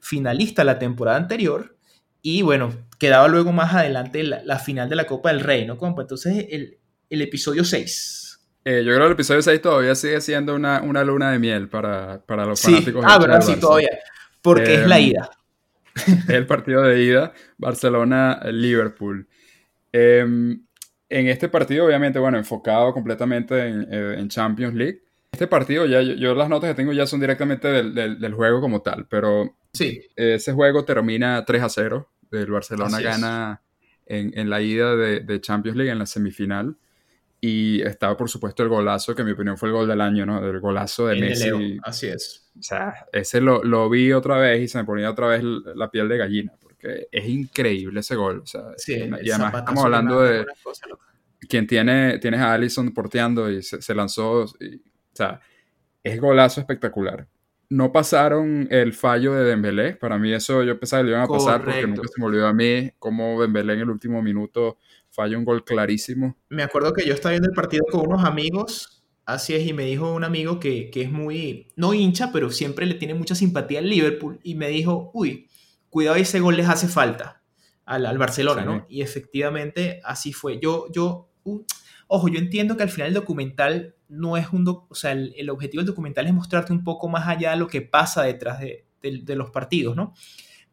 finalista la temporada anterior. Y bueno, quedaba luego más adelante la, final de la Copa del Rey, ¿no, compa? Entonces, el, episodio 6. Eh, yo creo que el episodio 6 todavía sigue siendo una, luna de miel para, los fanáticos. Ah, verdad, sí, todavía. Porque es la em, ida. [laughs] El partido de ida, Barcelona-Liverpool. Eh, en este partido, obviamente, bueno, enfocado completamente en, eh, Champions League. Este partido, ya yo, las notas que tengo ya son directamente del, juego como tal, pero sí. ese juego termina 3 a 0. El Barcelona gana en, la ida de, Champions League, en la semifinal. Y estaba, por supuesto, el golazo, que en mi opinión fue el gol del año, ¿no? El golazo de Messi. Así es. O sea, ese lo, lo, vi otra vez y se me ponía otra vez la piel de gallina es increíble ese gol. O sea, y además estamos hablando de quien tiene, tienes a Allison porteando y se, lanzó. o sea, es golazo espectacular. No pasaron el fallo de Dembélé. Para mí eso yo pensaba que lo iban a pasar porque nunca se me olvidó a mí cómo Dembélé en el último minuto falla un gol clarísimo. Me acuerdo que yo estaba viendo el partido con unos amigos Así es, y me dijo un amigo que, que, es muy, no hincha, pero siempre le tiene mucha simpatía al Liverpool, y me dijo, uy, cuidado, ese gol les hace falta al, al Barcelona, ¿no? Y efectivamente así fue. Yo, yo, uh, ojo, yo entiendo que al final el documental no es un, o sea, el, objetivo del documental es mostrarte un poco más allá de lo que pasa detrás de, de, los partidos, ¿no?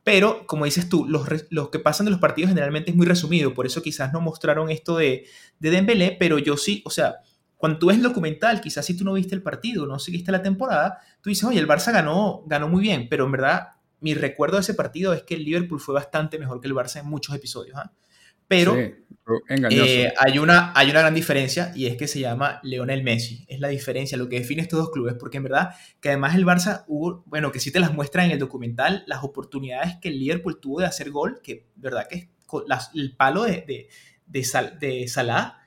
Pero, como dices tú, los, los, que pasan de los partidos generalmente es muy resumido, por eso quizás no mostraron esto de, de Dembélé, pero yo sí, o sea, cuando tú ves el documental, quizás si tú no viste el partido, no seguiste la temporada, tú dices, oye, el Barça ganó, ganó muy bien, pero en verdad mi recuerdo de ese partido es que el Liverpool fue bastante mejor que el Barça en muchos episodios. ¿ah? Pero eh, hay, una, hay una gran diferencia y es que se llama Leonel Messi. Es la diferencia, lo que define estos dos clubes, porque en verdad que además el Barça hubo, bueno, que sí te las muestra en el documental, las oportunidades que el Liverpool tuvo de hacer gol, que verdad que el palo de, de, de, Salah,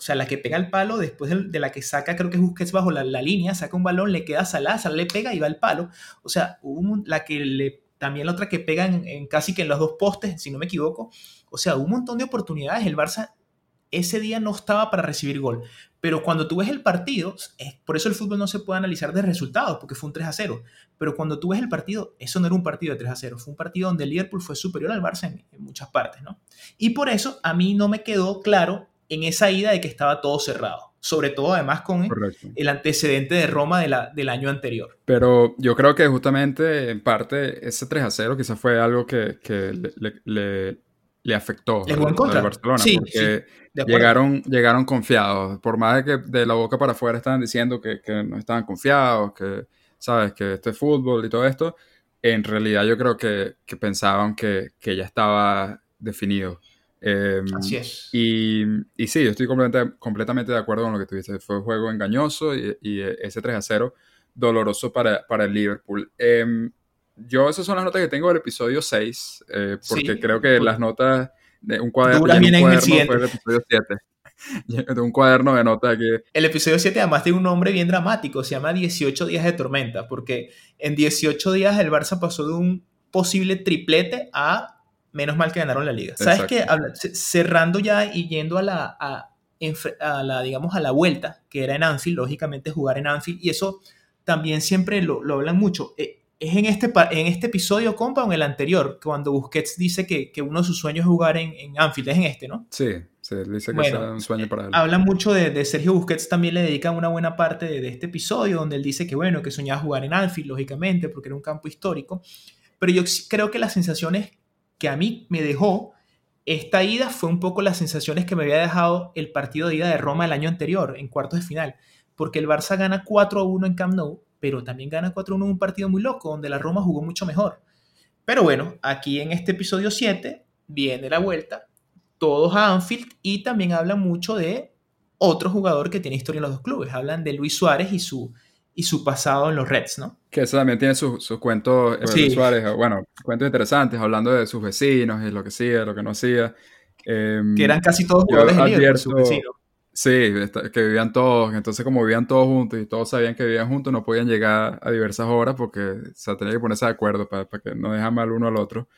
o sea, la que pega el palo, después de, la que saca, creo que Busquets bajo la, línea, saca un balón, le queda Salah, Salah le pega y va al palo. O sea, hubo la que le, también la otra que pega en, casi que en los dos postes, si no me equivoco. O sea, hubo un montón de oportunidades. El Barça ese día no estaba para recibir gol. Pero cuando tú ves el partido, es, por eso el fútbol no se puede analizar de resultados, porque fue un 3 a 0. Pero cuando tú ves el partido, eso no era un partido de 3 a 0, fue un partido donde el Liverpool fue superior al Barça en, en muchas partes, ¿no? Y por eso a mí no me quedó claro en esa ida de que estaba todo cerrado. Sobre todo, además, con el antecedente de Roma de la, del año anterior. Pero yo creo que justamente, en parte, ese 3 a 0 quizás fue algo que, le, le, afectó al, Barcelona. Sí, porque llegaron, llegaron confiados. Por más de que de la boca para afuera estaban diciendo que, no estaban confiados, que, ¿sabes? Que este fútbol y todo esto, en realidad yo creo que, pensaban que, que ya estaba definido. Em, Así es. Y, y, sí, yo estoy completamente, completamente de acuerdo con lo que tú dices. Fue un juego engañoso y, y ese 3 a 0 doloroso para, para el Liverpool. Em, yo esas son las notas que tengo del episodio 6, eh, porque creo que las notas de un cuaderno, un cuaderno fue el episodio 7. [laughs] de un cuaderno de notas aquí. El episodio 7 además tiene un nombre bien dramático, se llama 18 días de tormenta, porque en 18 días el Barça pasó de un posible triplete a menos mal que ganaron la liga. ¿Sabes qué? Cerrando ya y yendo a la, a, la, digamos, a la vuelta, que era en Anfield, lógicamente jugar en Anfield, y eso también siempre lo, lo hablan mucho. Eh, ¿Es en este, en este episodio, compa, o en el anterior? Cuando Busquets dice que, que uno de sus sueños es jugar en, en, Anfield. Es en este, ¿no? Sí, sí, dice que es un sueño para él. Habla mucho de, de, Sergio Busquets, también le dedica una buena parte de, de, este episodio, donde él dice que, bueno, que soñaba jugar en Anfield, lógicamente, porque era un campo histórico. Pero yo creo que las sensaciones que a mí me dejó esta ida fue un poco las sensaciones que me había dejado el partido de ida de Roma el año anterior, en cuartos de final. Porque el Barça gana 4 a 1 en Camp Nou pero también gana 4-1 en un partido muy loco, donde la Roma jugó mucho mejor. Pero bueno, aquí en este episodio 7 viene la vuelta, todos a Anfield y también hablan mucho de otro jugador que tiene historia en los dos clubes. Hablan de Luis Suárez y su, y su pasado en los Reds, ¿no? Que eso también tiene sus cuentos, eh, Luis Suárez, bueno, cuentos interesantes, hablando de sus vecinos y lo que hacía, lo que no hacía. Em, que eran casi todos jugadores de sus vecinos. Sí, que vivían todos, entonces como vivían todos juntos y todos sabían que vivían juntos, no podían llegar a diversas horas porque se tenía que ponerse de acuerdo para, que no dejan mal uno al otro.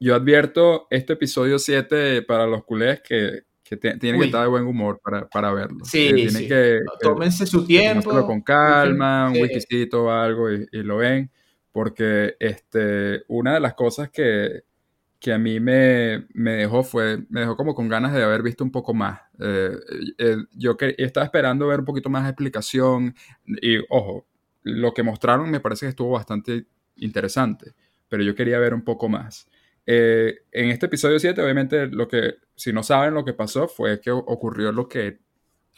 Yo advierto este episodio 7 para los culés que, que tienen que estar de buen humor para, para verlo. Sí, sí. Que, Tómense su tiempo. con calma, un whiskycito o algo y, y, lo ven, porque este, una de las cosas que, que a mí me, me, dejó fue, me dejó como con ganas de haber visto un poco más. Eh, eh, yo que, estaba esperando ver un poquito más de explicación y, ojo, lo que mostraron me parece que estuvo bastante interesante, pero yo quería ver un poco más. Eh, en este episodio 7, obviamente, lo que, si no saben lo que pasó, fue que ocurrió lo que,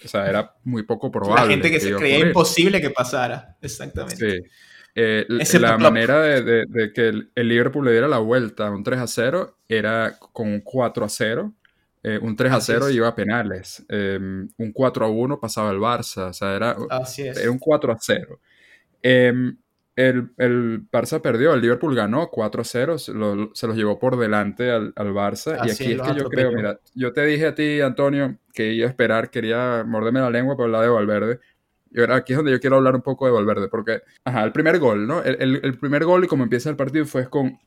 o sea, era muy poco probable. La gente que, se creía imposible que pasara, exactamente. Sí. Eh, la manera de, que el, Liverpool le diera la vuelta a un 3 a 0 era con un 4 a 0. Eh, un 3 a 0 iba a penales. Em, un 4 a 1 pasaba el Barça. O sea, era, era un 4 a 0. El, el, Barça perdió, el Liverpool ganó 4 a 0, se, los llevó por delante al, al Barça. y aquí es que yo creo, mira, yo te dije a ti, Antonio, que iba a esperar, quería morderme la lengua por la de Valverde. Y ahora aquí es donde yo quiero hablar un poco de Valverde, porque, ajá, el primer gol, ¿no? El, el, primer gol y como empieza el partido fue con,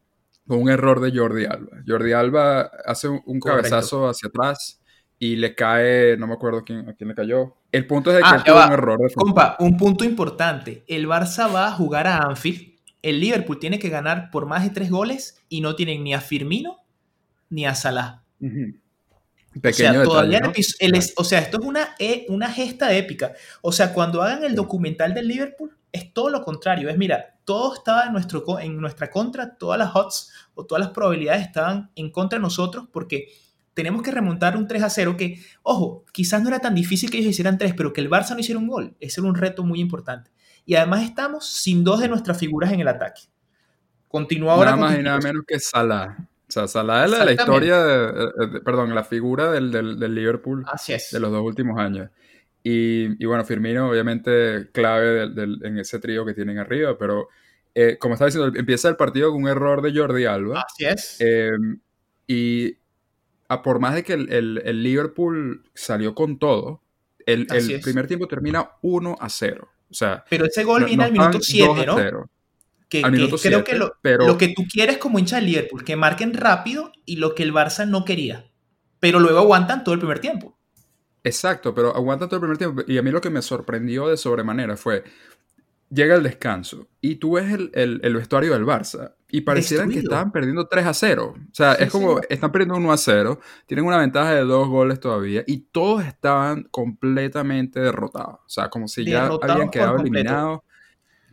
con, un error de Jordi Alba. Jordi Alba hace un, cabezazo hacia atrás y le cae, no me acuerdo quién, a quién le cayó. El punto es de que ah, tuvo un error. De Compa, un punto importante. El Barça va a jugar a Anfield. El Liverpool tiene que ganar por más de tres goles y no tienen ni a Firmino ni a Salah o sea, todavía o sea, esto es una, e, una gesta épica. O sea, cuando hagan el documental del Liverpool, es todo lo contrario. Es, mira, todo estaba en, nuestro, en nuestra contra, todas las odds o todas las probabilidades estaban en contra de nosotros porque tenemos que remontar un 3 a 0 que, ojo, quizás no era tan difícil que ellos hicieran 3, pero que el Barça no hiciera un gol. Ese era un reto muy importante. Y además estamos sin dos de nuestras figuras en el ataque. Continúa ahora. Nada más y nada menos que Salah. O sea, Salah es la, historia, de, perdón, la figura del, del, Liverpool de los dos últimos años. Y, y bueno, Firmino obviamente clave en ese trío que tienen arriba, pero eh, como estaba diciendo, empieza el partido con un error de Jordi Alba. Así es. Em, y a por más de que el, el, Liverpool salió con todo, el, el primer tiempo termina 1 a 0. O sea, pero ese gol viene al minuto 7, ¿no? Que, creo que lo, lo, que tú quieres como hincha de Liverpool, que marquen rápido y lo que el Barça no quería. Pero luego aguantan todo el primer tiempo. Exacto, pero aguantan todo el primer tiempo. Y a mí lo que me sorprendió de sobremanera fue, llega el descanso y tú ves el, el, vestuario del Barça y parecieran que estaban perdiendo 3 a 0. O sea, es como, están perdiendo 1 a 0, tienen una ventaja de dos goles todavía y todos estaban completamente derrotados. O sea, como si ya habían quedado eliminados,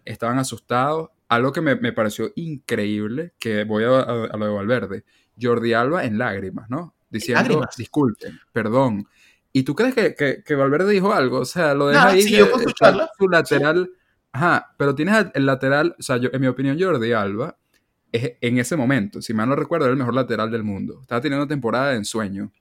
estaban asustados algo que me, pareció increíble, que voy a, lo de Valverde, Jordi Alba en lágrimas, ¿no? Diciendo, disculpen, perdón. ¿Y tú crees que, que, Valverde dijo algo? O sea, lo deja ahí, yo su lateral, ajá, pero tienes el lateral, o sea, yo, en mi opinión Jordi Alba, en ese momento, si mal no recuerdo, era el mejor lateral del mundo. Estaba teniendo temporada de ensueño.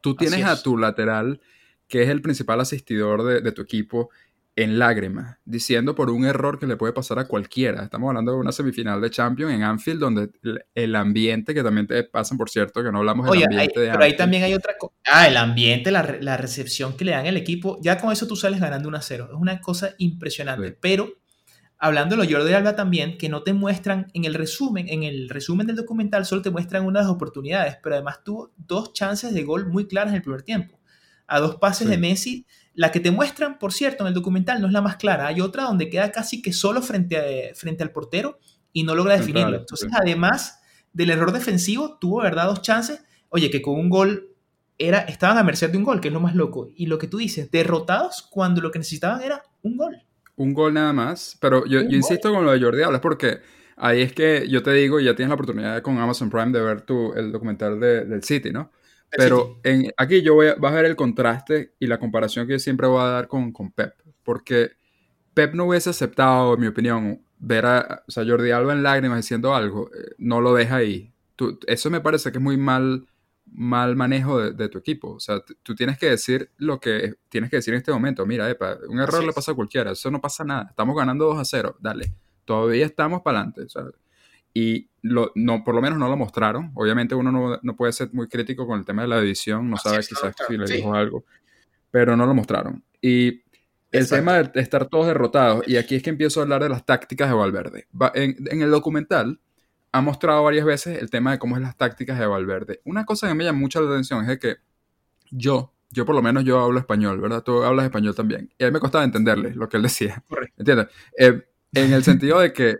Tú tienes a tu lateral, que es el principal asistidor de, de tu equipo, en lágrimas, diciendo por un error que le puede pasar a cualquiera. Estamos hablando de una semifinal de Champions en Anfield, donde el ambiente, que también te pasan, por cierto, que no hablamos del ambiente de Pero ahí también hay otra cosa. Ah, el ambiente, la, recepción que le dan al equipo, ya con eso tú sales ganando 1 a 0. Es una cosa impresionante. Pero hablando de lo Jordi Alba también, que no te muestran en el resumen, en el resumen del documental solo te muestran unas oportunidades, pero además tuvo dos chances de gol muy claras en el primer tiempo. A dos pases de Messi la que te muestran, por cierto, en el documental no es la más clara. Hay otra donde queda casi que solo frente, a, frente al portero y no logra definirlo. Entonces, además del error defensivo, tuvo, ¿verdad?, dos chances. Oye, que con un gol era, estaban a merced de un gol, que es lo más loco. Y lo que tú dices, derrotados cuando lo que necesitaban era un gol. Un gol nada más. Pero yo, insisto con lo de Jordi Alba, porque ahí es que yo te digo, ya tienes la oportunidad con Amazon Prime de ver tu, el documental del City, ¿no? Pero en, aquí yo voy a, vas a ver el contraste y la comparación que yo siempre voy a dar con, con Pep. Porque Pep no hubiese aceptado, en mi opinión, ver a o sea, Jordi Alba en lágrimas diciendo algo. Eh, no lo deja ahí. eso me parece que es muy mal, mal manejo de, tu equipo. O sea, tú tienes que decir lo que tienes que decir en este momento. Mira, epa, un error le pasa a cualquiera. Eso no pasa nada. Estamos ganando 2 a 0. Dale. Todavía estamos para adelante. Y lo, no, por lo menos no lo mostraron. Obviamente uno no, no, puede ser muy crítico con el tema de la edición, no sabe quizás si le dijo algo, pero no lo mostraron. Y el tema de estar todos derrotados, y aquí es que empiezo a hablar de las tácticas de Valverde. En, en, el documental ha mostrado varias veces el tema de cómo es las tácticas de Valverde. Una cosa que me llama mucho la atención es de que yo, yo por lo menos yo hablo español, ¿verdad? Tú hablas español también. Y a mí me costaba entenderle lo que él decía. ¿Entiendes? Eh, en el sentido de que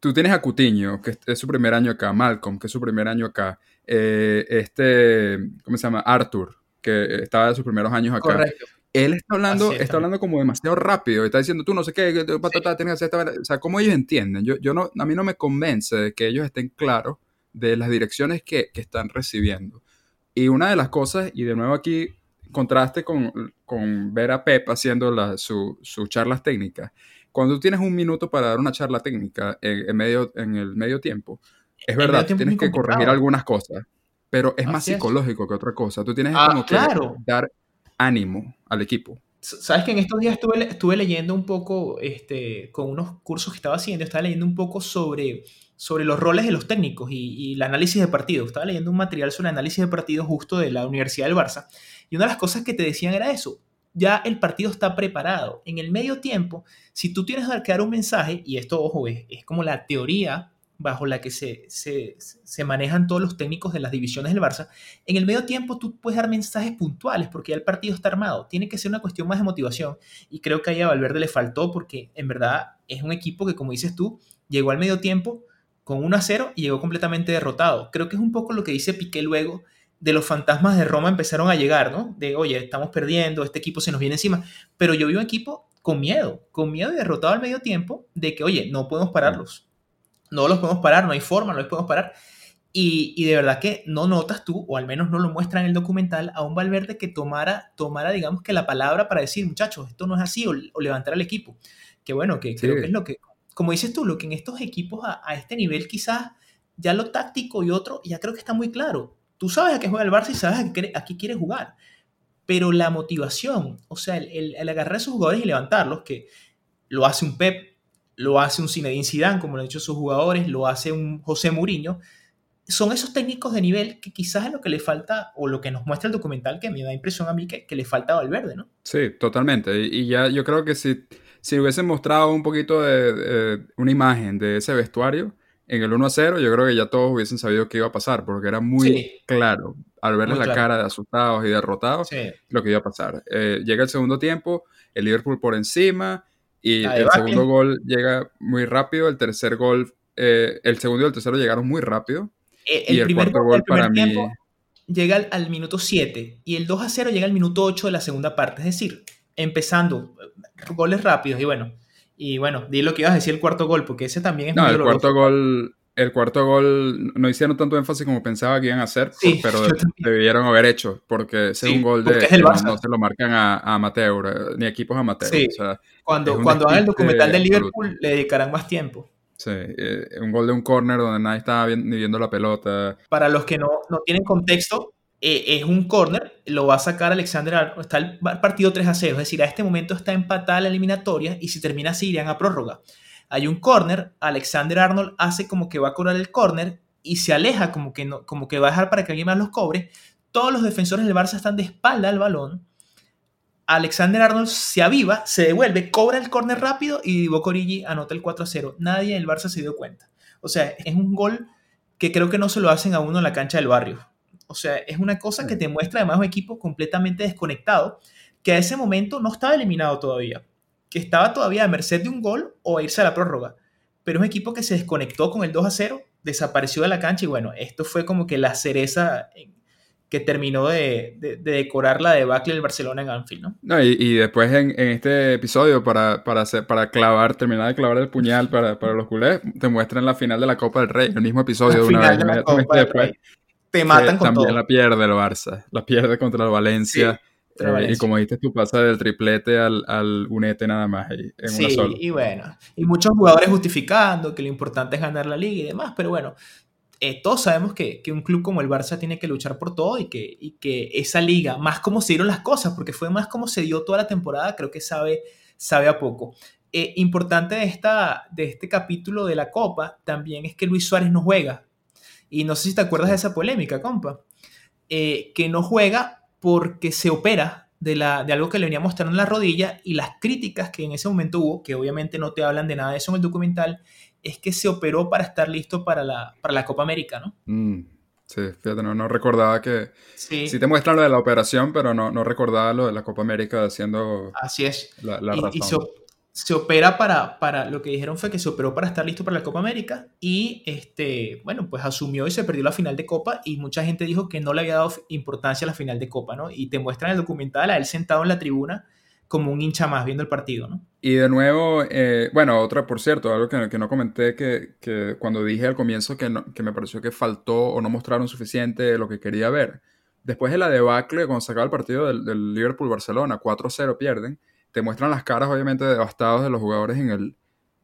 tú tienes a Cutiño, que es su primer año acá, Malcolm, que es su primer año acá, eh, este, ¿cómo se llama? Arthur, que estaba de sus primeros años acá. Correcto. Él está hablando, está hablando como demasiado rápido, está diciendo, tú no sé qué, patata, tienes que hacer esta... O sea, ¿cómo ellos entienden? Yo, yo no, a mí no me convence de que ellos estén claros de las direcciones que, que están recibiendo. Y una de las cosas, y de nuevo aquí contraste con, con ver a Pep haciendo sus su charlas técnicas, cuando tú tienes un minuto para dar una charla técnica en, medio, en el medio tiempo, es verdad, tienes que corregir algunas cosas, pero es más psicológico que otra cosa. Tú tienes ah, que dar ánimo al equipo. Sabes que en estos días estuve, estuve leyendo un poco, este, con unos cursos que estaba haciendo, estaba leyendo un poco sobre, sobre los roles de los técnicos y, y el análisis de partidos. Estaba leyendo un material sobre el análisis de partidos justo de la Universidad del Barça. Y una de las cosas que te decían era eso, ya el partido está preparado. En el medio tiempo, si tú tienes que dar un mensaje, y esto, ojo, es, es como la teoría bajo la que se, se, se, manejan todos los técnicos de las divisiones del Barça, en el medio tiempo tú puedes dar mensajes puntuales porque ya el partido está armado. Tiene que ser una cuestión más de motivación y creo que ahí a Valverde le faltó porque en verdad es un equipo que, como dices tú, llegó al medio tiempo con 1 a 0 y llegó completamente derrotado. Creo que es un poco lo que dice Piqué luego de los fantasmas de Roma empezaron a llegar, ¿no? De, oye, estamos perdiendo, este equipo se nos viene encima. Pero yo vi un equipo con miedo, con miedo y derrotado al medio tiempo de que, oye, no podemos pararlos. No los podemos parar, no hay forma, no los podemos parar. Y, de verdad que no notas tú, o al menos no lo muestra en el documental, a un Valverde que tomara, tomara digamos que la palabra para decir, muchachos, esto no es así, o, levantar al equipo. Que bueno, que creo que es lo que, como dices tú, lo que en estos equipos a, a este nivel quizás ya lo táctico y otro, ya creo que está muy claro Tú sabes a qué juega el Barça y sabes a qué, quiere jugar. Pero la motivación, o sea, el, agarrar a esos jugadores y levantarlos, que lo hace un Pep, lo hace un Zinedine Zidane, como lo han dicho sus jugadores, lo hace un José Mourinho, son esos técnicos de nivel que quizás es lo que le falta, o lo que nos muestra el documental, que me da impresión a mí que, que le falta a Valverde, ¿no? Sí, totalmente. Y, ya yo creo que si, si hubiesen mostrado un poquito de, una imagen de ese vestuario, en el 1 a 0, yo creo que ya todos hubiesen sabido qué iba a pasar, porque era muy claro, al verles la cara de asustados y derrotados, lo que iba a pasar. Eh, llega el segundo tiempo, el Liverpool por encima, y el segundo gol llega muy rápido, el tercer gol, eh, el segundo y el tercero llegaron muy rápido. Eh, el y el cuarto gol para mí... Llega al, al minuto 7 y el 2 a 0 llega al minuto 8 de la segunda parte, es decir, empezando goles rápidos y bueno, y bueno, di lo que ibas a decir el cuarto gol, porque ese también es no, el cuarto gol El cuarto gol no hicieron tanto énfasis como pensaba que iban a hacer, pero [laughs] debieron haber hecho, porque ese es un gol de no, se lo marcan a, a amateur, ni equipos amateur. Sí. cuando cuando hagan el documental de Liverpool le dedicarán más tiempo. Sí, eh, un gol de un corner donde nadie estaba ni viendo la pelota. Para los que no, no tienen contexto, eh, es un corner, lo va a sacar Alexander Arnold, está el partido 3 a 0, es decir, a este momento está empatada la eliminatoria y si termina así irían a prórroga. Hay un corner, Alexander Arnold hace como que va a cobrar el corner y se aleja como que, no, como que va a dejar para que alguien más los cobre. Todos los defensores del Barça están de espalda al balón. Alexander Arnold se aviva, se devuelve, cobra el corner rápido y Divo Corigi anota el 4 a 0. Nadie del Barça se dio cuenta. O sea, es un gol que creo que no se lo hacen a uno en la cancha del barrio. O sea, es una cosa que te muestra además un equipo completamente desconectado, que a ese momento no estaba eliminado todavía, que estaba todavía a merced de un gol o a irse a la prórroga. pero es un equipo que se desconectó con el 2 a 0, desapareció de la cancha y bueno, esto fue como que la cereza que terminó de, decorar la debacle del Barcelona en Anfield, ¿no? no y, después en, este episodio, para, para, hacer, para clavar, terminar de clavar el puñal para, los culés, te muestran la final de la Copa del Rey, el mismo episodio de una vez. Te matan con también la pierde el Barça, la pierde contra el Valencia. Eh, y como dijiste tú, pasa del triplete al, al unete nada más en sí, y bueno, y muchos jugadores justificando que lo importante es ganar la liga y demás, pero bueno, eh, todos sabemos que, que, un club como el Barça tiene que luchar por todo y que, y que esa liga, más como se dieron las cosas, porque fue más como se dio toda la temporada, creo que sabe, sabe a poco. Eh, importante de, esta, de este capítulo de la Copa también es que Luis Suárez no juega. Y no sé si te acuerdas de esa polémica, compa. Eh, que no juega porque se opera de, la, de algo que le venía mostrando en la rodilla y las críticas que en ese momento hubo, que obviamente no te hablan de nada de eso en el documental, es que se operó para estar listo para la, para la Copa América, ¿no? Mm, sí, fíjate, no, recordaba que... Sí. sí. te muestran lo de la operación, pero no, no recordaba lo de la Copa América haciendo... Así es. La, y, razón. se, opera para, para... Lo que dijeron fue que se operó para estar listo para la Copa América y, este, bueno, pues asumió y se perdió la final de Copa y mucha gente dijo que no le había dado importancia a la final de Copa, ¿no? Y te muestran el documental a él sentado en la tribuna como un hincha más viendo el partido, ¿no? Y de nuevo, eh, bueno, otra, por cierto, algo que, que no comenté, que, que, cuando dije al comienzo que, que me pareció que faltó o no mostraron suficiente lo que quería ver. Después de la debacle, cuando se el partido del, Liverpool-Barcelona, 4-0 pierden, te muestran las caras obviamente devastados de los jugadores en el,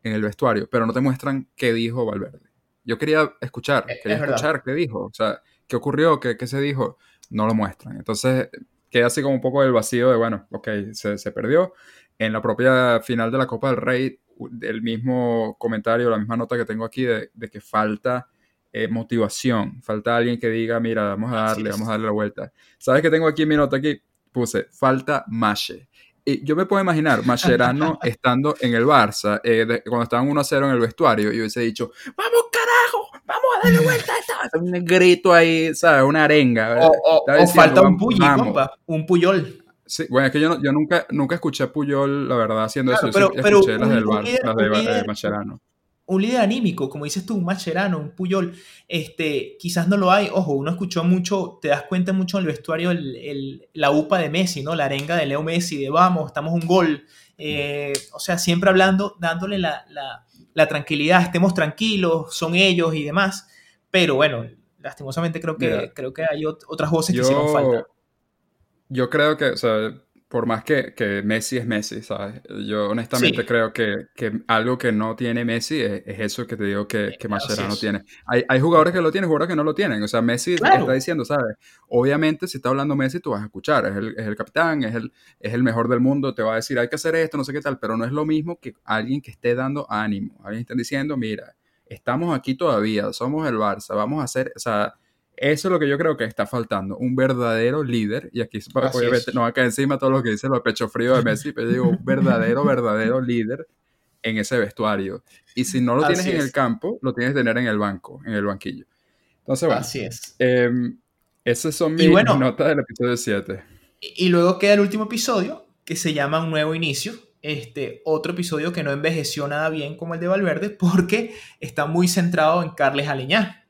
en el vestuario, pero no te muestran qué dijo Valverde. Yo quería escuchar, quería escuchar qué dijo, o sea, qué ocurrió, qué, qué se dijo, no lo muestran. Entonces, queda así como un poco el vacío de, bueno, ok, se, se, perdió. En la propia final de la Copa del Rey, el mismo comentario, la misma nota que tengo aquí de, de que falta eh, motivación, falta alguien que diga, mira, vamos a darle, vamos a darle la vuelta. ¿Sabes qué tengo aquí en mi nota? Aquí puse, falta Mache. Y yo me puedo imaginar Mascherano [laughs] estando en el Barça, eh, cuando estaban 1-0 en el vestuario, y hubiese dicho, ¡Vamos, carajo! ¡Vamos a darle vuelta a esta! [laughs] Un grito ahí, ¿sabes? Una arenga. O, falta un Puyol, compa, un Puyol. Sí, bueno, es que yo, yo nunca, nunca escuché a Puyol, la verdad, haciendo eso. Pero, pero escuché las del Barça, las de, de Mascherano un líder anímico, como dices tú, un Macherano, un Puyol, este, quizás no lo hay. Ojo, uno escuchó mucho, te das cuenta mucho en el vestuario el, la UPA de Messi, ¿no? La arenga de Leo Messi, de vamos, estamos un gol. Eh, o sea, siempre hablando, dándole la, la, tranquilidad, estemos tranquilos, son ellos y demás. Pero bueno, lastimosamente creo que, creo que hay otras voces que hicieron falta. Yo creo que, o sea, por más que, que, Messi es Messi, ¿sabes? Yo honestamente creo que, que, algo que no tiene Messi es, eso que te digo que, que no tiene. Hay, hay, jugadores que lo tienen, jugadores que no lo tienen. O sea, Messi está diciendo, ¿sabes? Obviamente, si está hablando Messi, tú vas a escuchar. Es el, es el, capitán, es el, es el mejor del mundo, te va a decir, hay que hacer esto, no sé qué tal, pero no es lo mismo que alguien que esté dando ánimo. Alguien está diciendo, mira, estamos aquí todavía, somos el Barça, vamos a hacer, o sea eso es lo que yo creo que está faltando, un verdadero líder, y aquí obviamente no va a caer encima todo lo que dice lo pecho frío de [laughs] Messi, pero digo, un verdadero, verdadero líder en ese vestuario. Y si no lo tienes en el campo, lo tienes que tener en el banco, en el banquillo. Entonces, bueno, Así es. Eh, esas son mis notas del episodio 7. Y luego queda el último episodio, que se llama Un Nuevo Inicio. Este, otro episodio que no envejeció nada bien como el de Valverde, porque está muy centrado en Carles Aleñá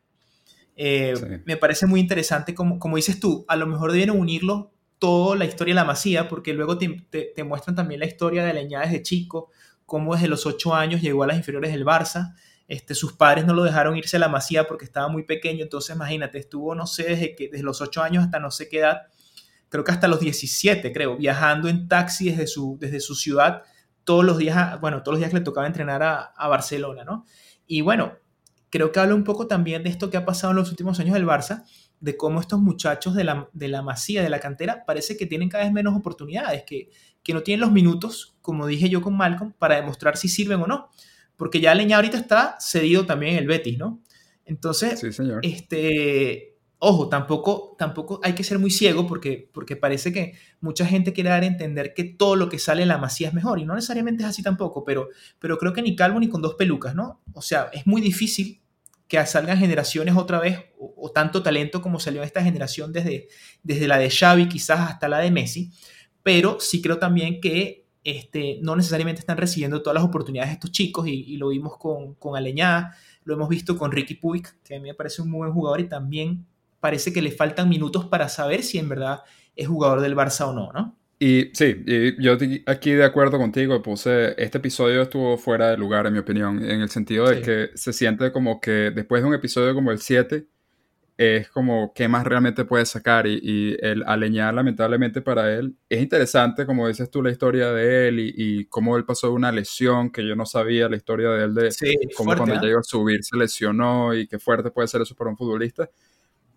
eh, me parece muy interesante, como, como dices tú, a lo mejor deben unirlo toda la historia de la Masía, porque luego te, te, muestran también la historia de Leñá desde chico, cómo desde los ocho años llegó a las inferiores del Barça. Este, sus padres no lo dejaron irse a la Masía porque estaba muy pequeño, entonces imagínate, estuvo, no sé, desde, que, desde los ocho años hasta no sé qué edad, creo que hasta los 17, creo, viajando en taxi desde su, desde su ciudad todos los días, bueno, todos los días que le tocaba entrenar a, a Barcelona, ¿no? Y bueno, creo que habla un poco también de esto que ha pasado en los últimos años del Barça, de cómo estos muchachos de la, de la masía, de la cantera, parece que tienen cada vez menos oportunidades, que, que no tienen los minutos, como dije yo con Malcolm, para demostrar si sirven o no. Porque ya Leña ahorita está cedido también en el Betis, ¿no? Entonces, este, ojo, tampoco, tampoco hay que ser muy ciego porque, porque parece que mucha gente quiere dar a entender que todo lo que sale en la masía es mejor y no necesariamente es así tampoco, pero, pero creo que ni calvo ni con dos pelucas, ¿no? O sea, es muy difícil que salgan generaciones otra vez, o, tanto talento como salió esta generación desde, desde la de Xavi quizás hasta la de Messi, pero sí creo también que este, no necesariamente están recibiendo todas las oportunidades estos chicos y, lo vimos con, con Aleñá, lo hemos visto con Ricky Puig, que a mí me parece un muy buen jugador y también parece que le faltan minutos para saber si en verdad es jugador del Barça o no, ¿no? Y sí, y yo aquí de acuerdo contigo, puse, este episodio estuvo fuera de lugar en mi opinión, en el sentido de que se siente como que después de un episodio como el 7, es como qué más realmente puede sacar y, el aleñar lamentablemente para él es interesante como dices tú la historia de él y, cómo él pasó de una lesión que yo no sabía la historia de él de cómo cuando ¿eh? llegó a subir se lesionó y qué fuerte puede ser eso para un futbolista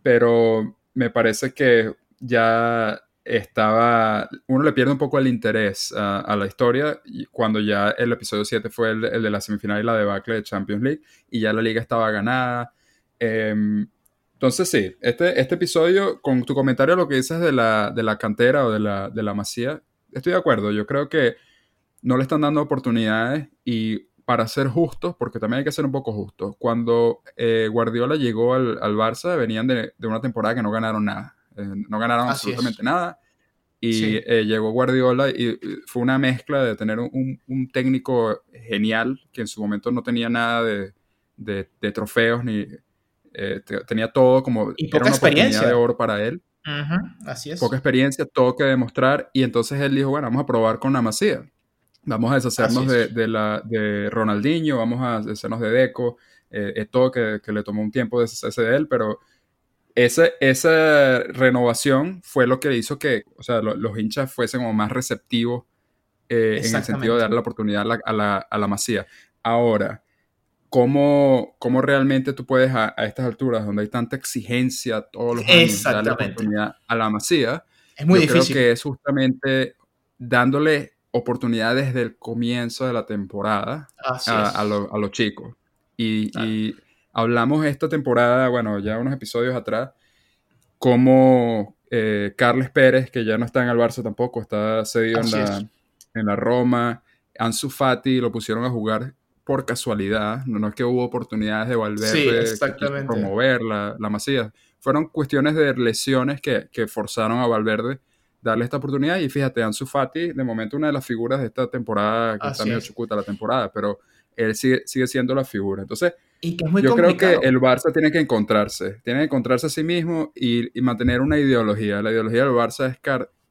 pero me parece que ya estaba uno le pierde un poco el interés a, la historia cuando ya el episodio 7 fue el, de la semifinal y la debacle de Champions League y ya la liga estaba ganada eh, entonces sí, este, este episodio, con tu comentario lo que dices de la, de la cantera o de la, de la masía, estoy de acuerdo. Yo creo que no le están dando oportunidades y para ser justos, porque también hay que ser un poco justos, cuando eh, Guardiola llegó al, al, Barça venían de, de, una temporada que no ganaron nada, no ganaron absolutamente nada. Y eh, llegó Guardiola y fue una mezcla de tener un, un, técnico genial, que en su momento no tenía nada de, de, de trofeos ni, eh, tenía todo como y poca experiencia de oro para él. Así es. Poca experiencia, todo que demostrar. Y entonces él dijo, bueno, vamos a probar con la Masía. Vamos a deshacernos de, la, de Ronaldinho, vamos a deshacernos de Deco. Eh, es todo que, le tomó un tiempo deshacerse de él, pero ese, esa renovación fue lo que hizo que o sea, los hinchas fuesen como más receptivos eh, en el sentido de darle la oportunidad a la, a la, a la Masía. Ahora, cómo, cómo realmente tú puedes a, estas alturas, donde hay tanta exigencia todos los años, darle oportunidad a la masía. Es muy difícil. Creo que es justamente dándole oportunidad desde el comienzo de la temporada a, los chicos. Y, hablamos esta temporada, bueno, ya unos episodios atrás, como eh, Carles Pérez, que ya no está en el Barça tampoco, está cedido en la, en la Roma. Ansu Fati lo pusieron a jugar por casualidad, no, es que hubo oportunidades de Valverde promover la, la Masía, fueron cuestiones de lesiones que, que, forzaron a Valverde darle esta oportunidad y fíjate, Ansu Fati, de momento una de las figuras de esta temporada, que está medio chucuta la temporada, pero él sigue, sigue siendo la figura. Entonces, yo creo que el Barça tiene que encontrarse, tiene que encontrarse a sí mismo y, y mantener una ideología. La ideología del Barça es,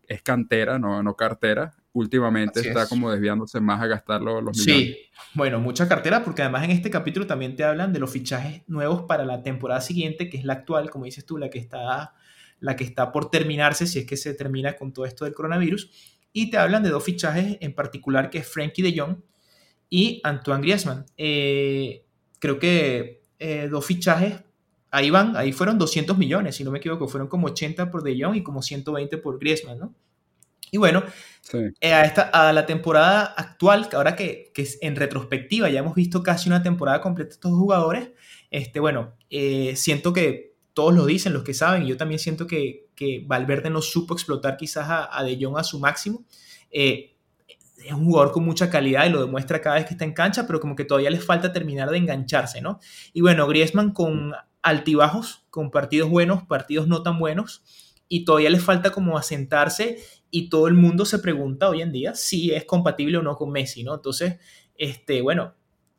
es cantera, no, no cartera últimamente está como desviándose más a gastar los, millones. Sí, bueno, mucha cartera, porque además en este capítulo también te hablan de los fichajes nuevos para la temporada siguiente, que es la actual, como dices tú, la que está, la que está por terminarse, si es que se termina con todo esto del coronavirus. Y te hablan de dos fichajes en particular, que es Frankie de Jong y Antoine Griezmann. Eh, creo que eh, dos fichajes, ahí van, ahí fueron 200 millones, si no me equivoco, fueron como 80 por de Jong y como 120 por Griezmann, ¿no? Y bueno, eh, a, esta, a la temporada actual, que ahora que, que, en retrospectiva ya hemos visto casi una temporada completa de estos jugadores, este, bueno, eh, siento que todos lo dicen, los que saben, y yo también siento que, que Valverde no supo explotar quizás a, a De Jong a su máximo. Eh, es un jugador con mucha calidad y lo demuestra cada vez que está en cancha, pero como que todavía les falta terminar de engancharse, ¿no? Y bueno, Griezmann con altibajos, con partidos buenos, partidos no tan buenos, y todavía les falta como asentarse y todo el mundo se pregunta hoy en día si es compatible o no con Messi, ¿no? Entonces, este, bueno,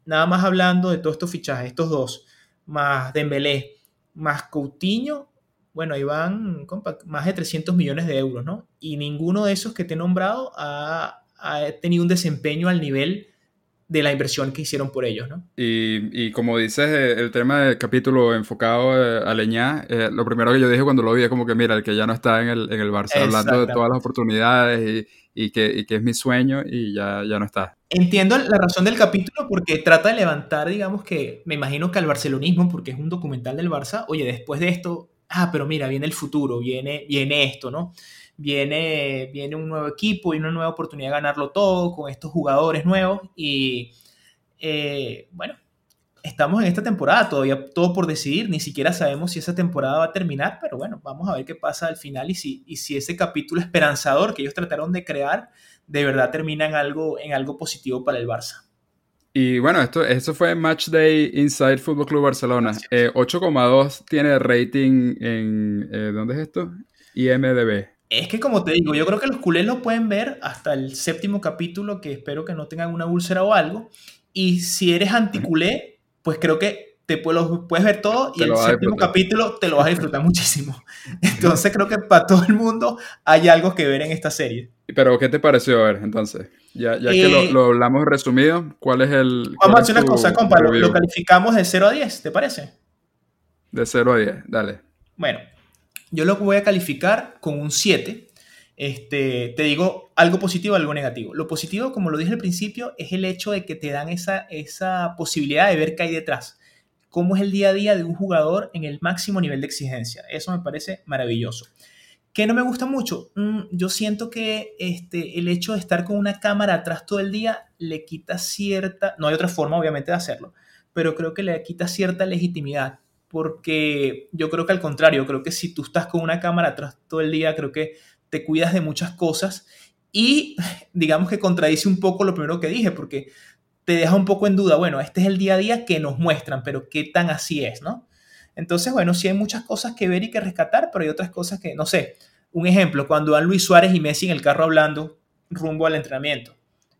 nada más hablando de todos estos fichajes, estos dos, más Dembélé, más Coutinho, bueno, ahí van más de 300 millones de euros, ¿no? Y ninguno de esos que te he nombrado ha, ha tenido un desempeño al nivel de la inversión que hicieron por ellos, ¿no? Y, como dices, eh, el tema del capítulo enfocado eh, a Leñá, eh, lo primero que yo dije cuando lo vi es como que, mira, el que ya no está en el, en el Barça, hablando de todas las oportunidades y, que, que, es mi sueño y ya, ya no está. Entiendo la razón del capítulo porque trata de levantar, digamos que, me imagino que al barcelonismo, porque es un documental del Barça, oye, después de esto, ah, pero mira, viene el futuro, viene, viene esto, ¿no? Viene, viene un nuevo equipo y una nueva oportunidad de ganarlo todo con estos jugadores nuevos y eh, bueno, estamos en esta temporada, todavía todo por decidir, ni siquiera sabemos si esa temporada va a terminar, pero bueno, vamos a ver qué pasa al final y si, y si ese capítulo esperanzador que ellos trataron de crear de verdad termina en algo, en algo positivo para el Barça. Y bueno, esto, esto fue Match Day Inside Football Club Barcelona. 8,2 eh, tiene rating en. Eh, ¿Dónde es esto? IMDB. Es que como te digo, yo creo que los culés lo pueden ver hasta el séptimo capítulo, que espero que no tengan una úlcera o algo. Y si eres anticulé, pues creo que te puedes ver todo y el séptimo capítulo te lo vas a disfrutar [laughs] muchísimo. Entonces creo que para todo el mundo hay algo que ver en esta serie. Pero ¿qué te pareció ver entonces? Ya, ya que lo, eh, lo, hablamos resumido, ¿cuál es el... Vamos a hacer una cosa, compa, lo, calificamos de 0 a 10, ¿te parece? De 0 a 10, dale. Bueno, yo lo voy a calificar con un 7. Este, te digo algo positivo, algo negativo. Lo positivo, como lo dije al principio, es el hecho de que te dan esa, esa posibilidad de ver qué hay detrás. Cómo es el día a día de un jugador en el máximo nivel de exigencia. Eso me parece maravilloso. ¿Qué no me gusta mucho? Mm, yo siento que este, el hecho de estar con una cámara atrás todo el día le quita cierta, no hay otra forma obviamente de hacerlo, pero creo que le quita cierta legitimidad porque yo creo que al contrario, creo que si tú estás con una cámara atrás todo el día, creo que te cuidas de muchas cosas y [laughs] digamos que contradice un poco lo primero que dije, porque te deja un poco en duda, bueno, este es el día a día que nos muestran, pero qué tan así es, ¿no? Entonces, bueno, sí hay muchas cosas que ver y que rescatar, pero hay otras cosas que, no sé, un ejemplo, cuando van Luis Suárez y Messi en el carro hablando rumbo al entrenamiento.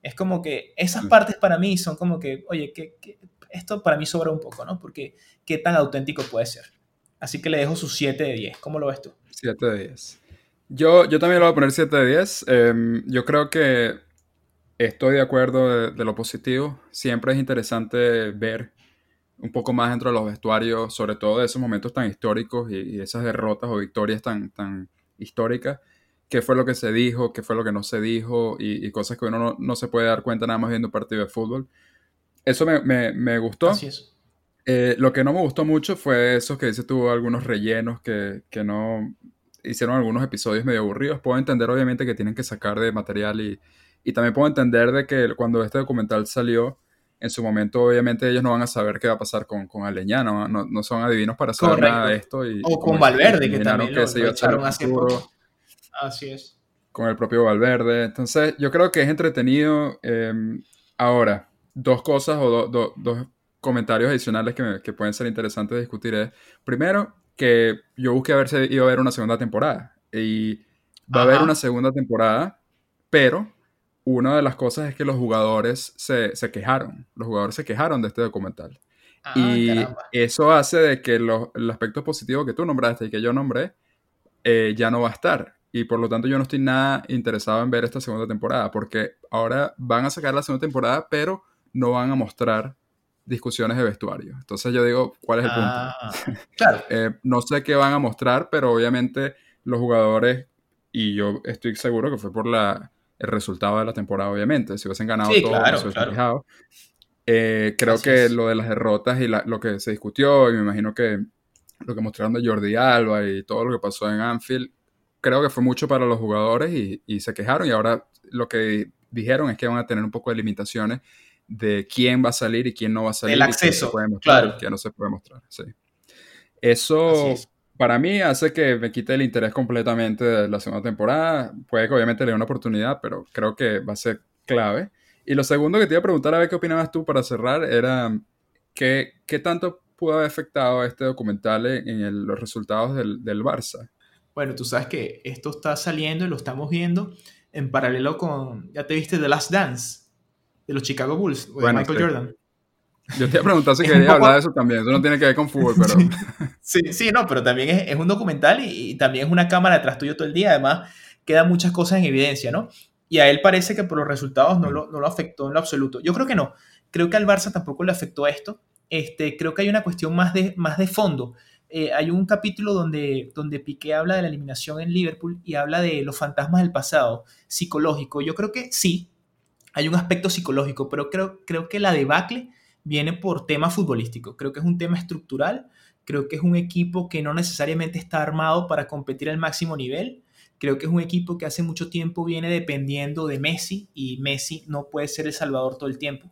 Es como que esas partes para mí son como que, oye, que, esto para mí sobra un poco, ¿no? Porque qué tan auténtico puede ser. Así que le dejo su 7 de 10. ¿Cómo lo ves tú? 7 de 10. Yo, yo también le voy a poner 7 de 10. Em, yo creo que estoy de acuerdo de, lo positivo. Siempre es interesante ver un poco más dentro de los vestuarios, sobre todo de esos momentos tan históricos y, esas derrotas o victorias tan, tan históricas. ¿Qué fue lo que se dijo? ¿Qué fue lo que no se dijo? Y, cosas que uno no, no, se puede dar cuenta nada más viendo un partido de fútbol. Eso me, me, me gustó. Así es. Eh, lo que no me gustó mucho fue eso que dice tuvo algunos rellenos que, que, no hicieron algunos episodios medio aburridos. Puedo entender obviamente que tienen que sacar de material y, y también puedo entender de que cuando este documental salió, en su momento obviamente ellos no van a saber qué va a pasar con, con Aleñano, no, no son adivinos para saber nada de esto. Y, o con Valverde, que también lo, se echaron hace poco. Así es. Con el propio Valverde. Entonces yo creo que es entretenido. Em, ahora, dos cosas o dos comentarios adicionales que, pueden ser interesantes de discutir es, primero, que yo busqué a ver si iba a haber una segunda temporada. Y va a haber una segunda temporada, pero una de las cosas es que los jugadores se, quejaron. Los jugadores se quejaron de este documental. Ah, y eso hace de que el aspecto positivo que tú nombraste y que yo nombré eh, ya no va a estar. Y por lo tanto yo no estoy nada interesado en ver esta segunda temporada, porque ahora van a sacar la segunda temporada, pero no van a mostrar discusiones de vestuario. Entonces yo digo, ¿cuál es el punto? Ah, [laughs] claro. Eh, no sé qué van a mostrar, pero obviamente los jugadores, y yo estoy seguro que fue por la, el resultado de la temporada, obviamente. Si hubiesen ganado todo, claro, se claro. Eh, creo que lo de las derrotas y lo que se discutió, y me imagino que lo que mostraron de Jordi Alba y todo lo que pasó en Anfield, creo que fue mucho para los jugadores y, y se quejaron y ahora lo que dijeron es que van a tener un poco de limitaciones de quién va a salir y quién no va a salir. El acceso, y claro. Que no se puede mostrar, sí. Eso para mí hace que me quite el interés completamente de la segunda temporada. Puede que obviamente le dé una oportunidad, pero creo que va a ser clave. Y lo segundo que te iba a preguntar, a ver qué opinabas tú para cerrar, era qué, qué tanto pudo haber afectado este documental en los resultados del, del Barça. Bueno, tú sabes que esto está saliendo y lo estamos viendo en paralelo con, ya te viste The Last Dance de los Chicago Bulls, o de Michael Jordan. Yo te iba a preguntar si quería hablar de eso también. Eso no tiene que ver con fútbol, [laughs] pero. Sí, sí, no, pero también es, es un documental y, también es una cámara detrás tuyo todo el día. Además, quedan muchas cosas en evidencia, ¿no? Y a él parece que por los resultados no lo, no lo afectó en lo absoluto. Yo creo que no. Creo que al Barça tampoco le afectó esto. Este, creo que hay una cuestión más de, más de fondo. Eh, hay un capítulo donde, donde Piqué habla de la eliminación en Liverpool y habla de los fantasmas del pasado, psicológico. Yo creo que sí, hay un aspecto psicológico, pero creo, creo que la debacle viene por tema futbolístico. Creo que es un tema estructural, creo que es un equipo que no necesariamente está armado para competir al máximo nivel. Creo que es un equipo que hace mucho tiempo viene dependiendo de Messi y Messi no puede ser el salvador todo el tiempo.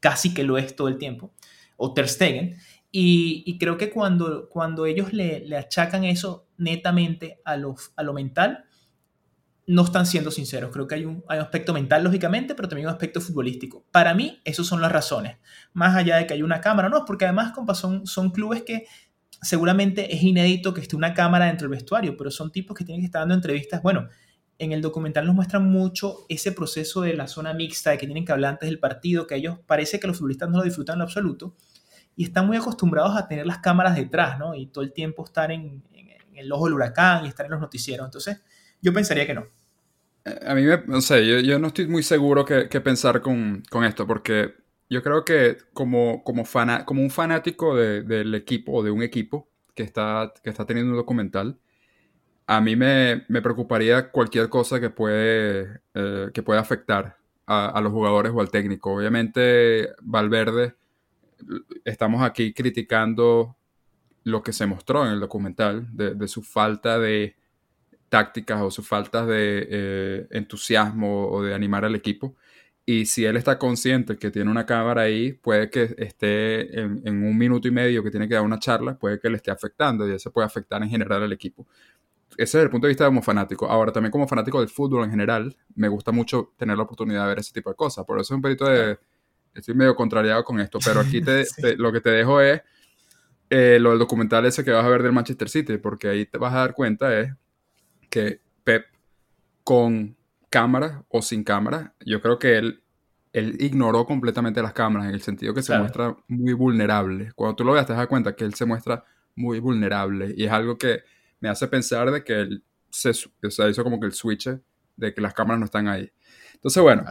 Casi que lo es todo el tiempo. O Ter Stegen. Y, creo que cuando, cuando ellos le, le achacan eso netamente a lo, a lo mental, no están siendo sinceros. Creo que hay un, aspecto mental, lógicamente, pero también un aspecto futbolístico. Para mí, esas son las razones. Más allá de que hay una cámara, no, porque además, compa, son, son clubes que seguramente es inédito que esté una cámara dentro del vestuario, pero son tipos que tienen que estar dando entrevistas. Bueno, en el documental nos muestran mucho ese proceso de la zona mixta, de que tienen que hablar antes del partido, que ellos parece que los futbolistas no lo disfrutan en absoluto, y están muy acostumbrados a tener las cámaras detrás, ¿no? Y todo el tiempo estar en, el ojo del huracán y estar en los noticieros. Entonces, yo pensaría que no. A mí, me, no sé, yo, no estoy muy seguro qué, pensar con, esto, porque yo creo que como, como, como un fanático del equipo o de un equipo que está, que está teniendo un documental, a mí me, preocuparía cualquier cosa que puede, eh, que pueda afectar a, los jugadores o al técnico. Obviamente, Valverde, estamos aquí criticando lo que se mostró en el documental, de, su falta de tácticas o su falta de eh, entusiasmo o de animar al equipo. Y si él está consciente que tiene una cámara ahí, puede que esté en, en, un minuto y medio que tiene que dar una charla, puede que le esté afectando y eso puede afectar en general al equipo ese es el punto de vista como fanático. Ahora, también como fanático del fútbol en general, me gusta mucho tener la oportunidad de ver ese tipo de cosas. Por eso es un poquito de... Estoy medio contrariado con esto, pero aquí [laughs] te, lo que te dejo es eh, lo del documental ese que vas a ver del Manchester City, porque ahí te vas a dar cuenta es que Pep con cámara o sin cámara, yo creo que él, él ignoró completamente las cámaras en el sentido que se muestra muy vulnerable. Cuando tú lo veas te das cuenta que él se muestra muy vulnerable y es algo que me hace pensar de que él se o hizo como que el switch de que las cámaras no están ahí. Entonces, bueno,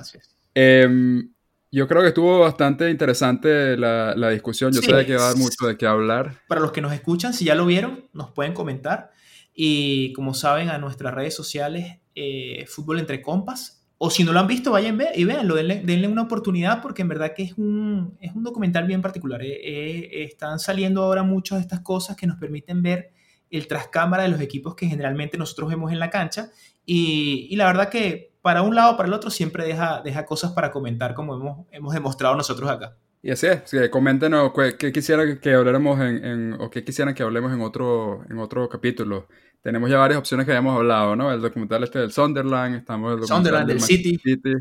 em, yo creo que estuvo bastante interesante la, discusión. Yo sé que va a dar mucho de qué hablar. Para los que nos escuchan, si ya lo vieron, nos pueden comentar. Y como saben, a nuestras redes sociales, eh, Fútbol Entre Compas. O si no lo han visto, vayan y véanlo, denle, denle, una oportunidad porque en verdad que es un, es un documental bien particular. Eh, eh, están saliendo ahora muchas de estas cosas que nos permiten ver el trascámara de los equipos que generalmente nosotros vemos en la cancha. Y, la verdad que para un lado o para el otro siempre deja, deja cosas para comentar, como hemos, hemos demostrado nosotros acá. Y así es, sí, coméntenos qué, quisieran que habláramos en, o qué quisieran que hablemos en otro, en otro capítulo. Tenemos ya varias opciones que hayamos hablado, ¿no? El documental este del Sunderland, estamos el Sunderland, del, City. City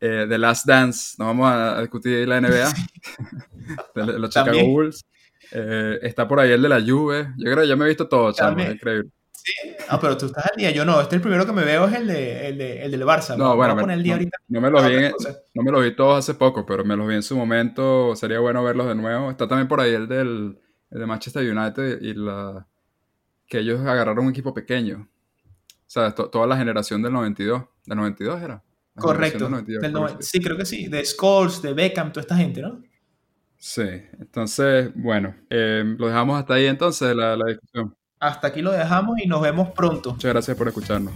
eh, The Last Dance, no vamos a discutir la NBA, [laughs] [laughs] de los Chicago Bulls. Eh, está por ahí el de la Juve. Yo creo que ya me he visto todo, chamo, es increíble. Sí, ah, pero tú estás al día. Yo no, este el primero que me veo es el, de, el, de, el del Barça. No, bueno, me, el día no, ahorita. No me, los vi no me los vi todos hace poco, pero me los vi en su momento. Sería bueno verlos de nuevo. Está también por ahí el, del, el de Manchester United y la que ellos agarraron un equipo pequeño. O sea, toda la generación del 92. ¿Del 92 era? Correcto. sí, creo que sí. De Scholes, de Beckham, toda esta gente, ¿no? Sí, entonces, bueno, eh, lo dejamos hasta ahí entonces la, la discusión. Hasta aquí lo dejamos y nos vemos pronto. Muchas gracias por escucharnos.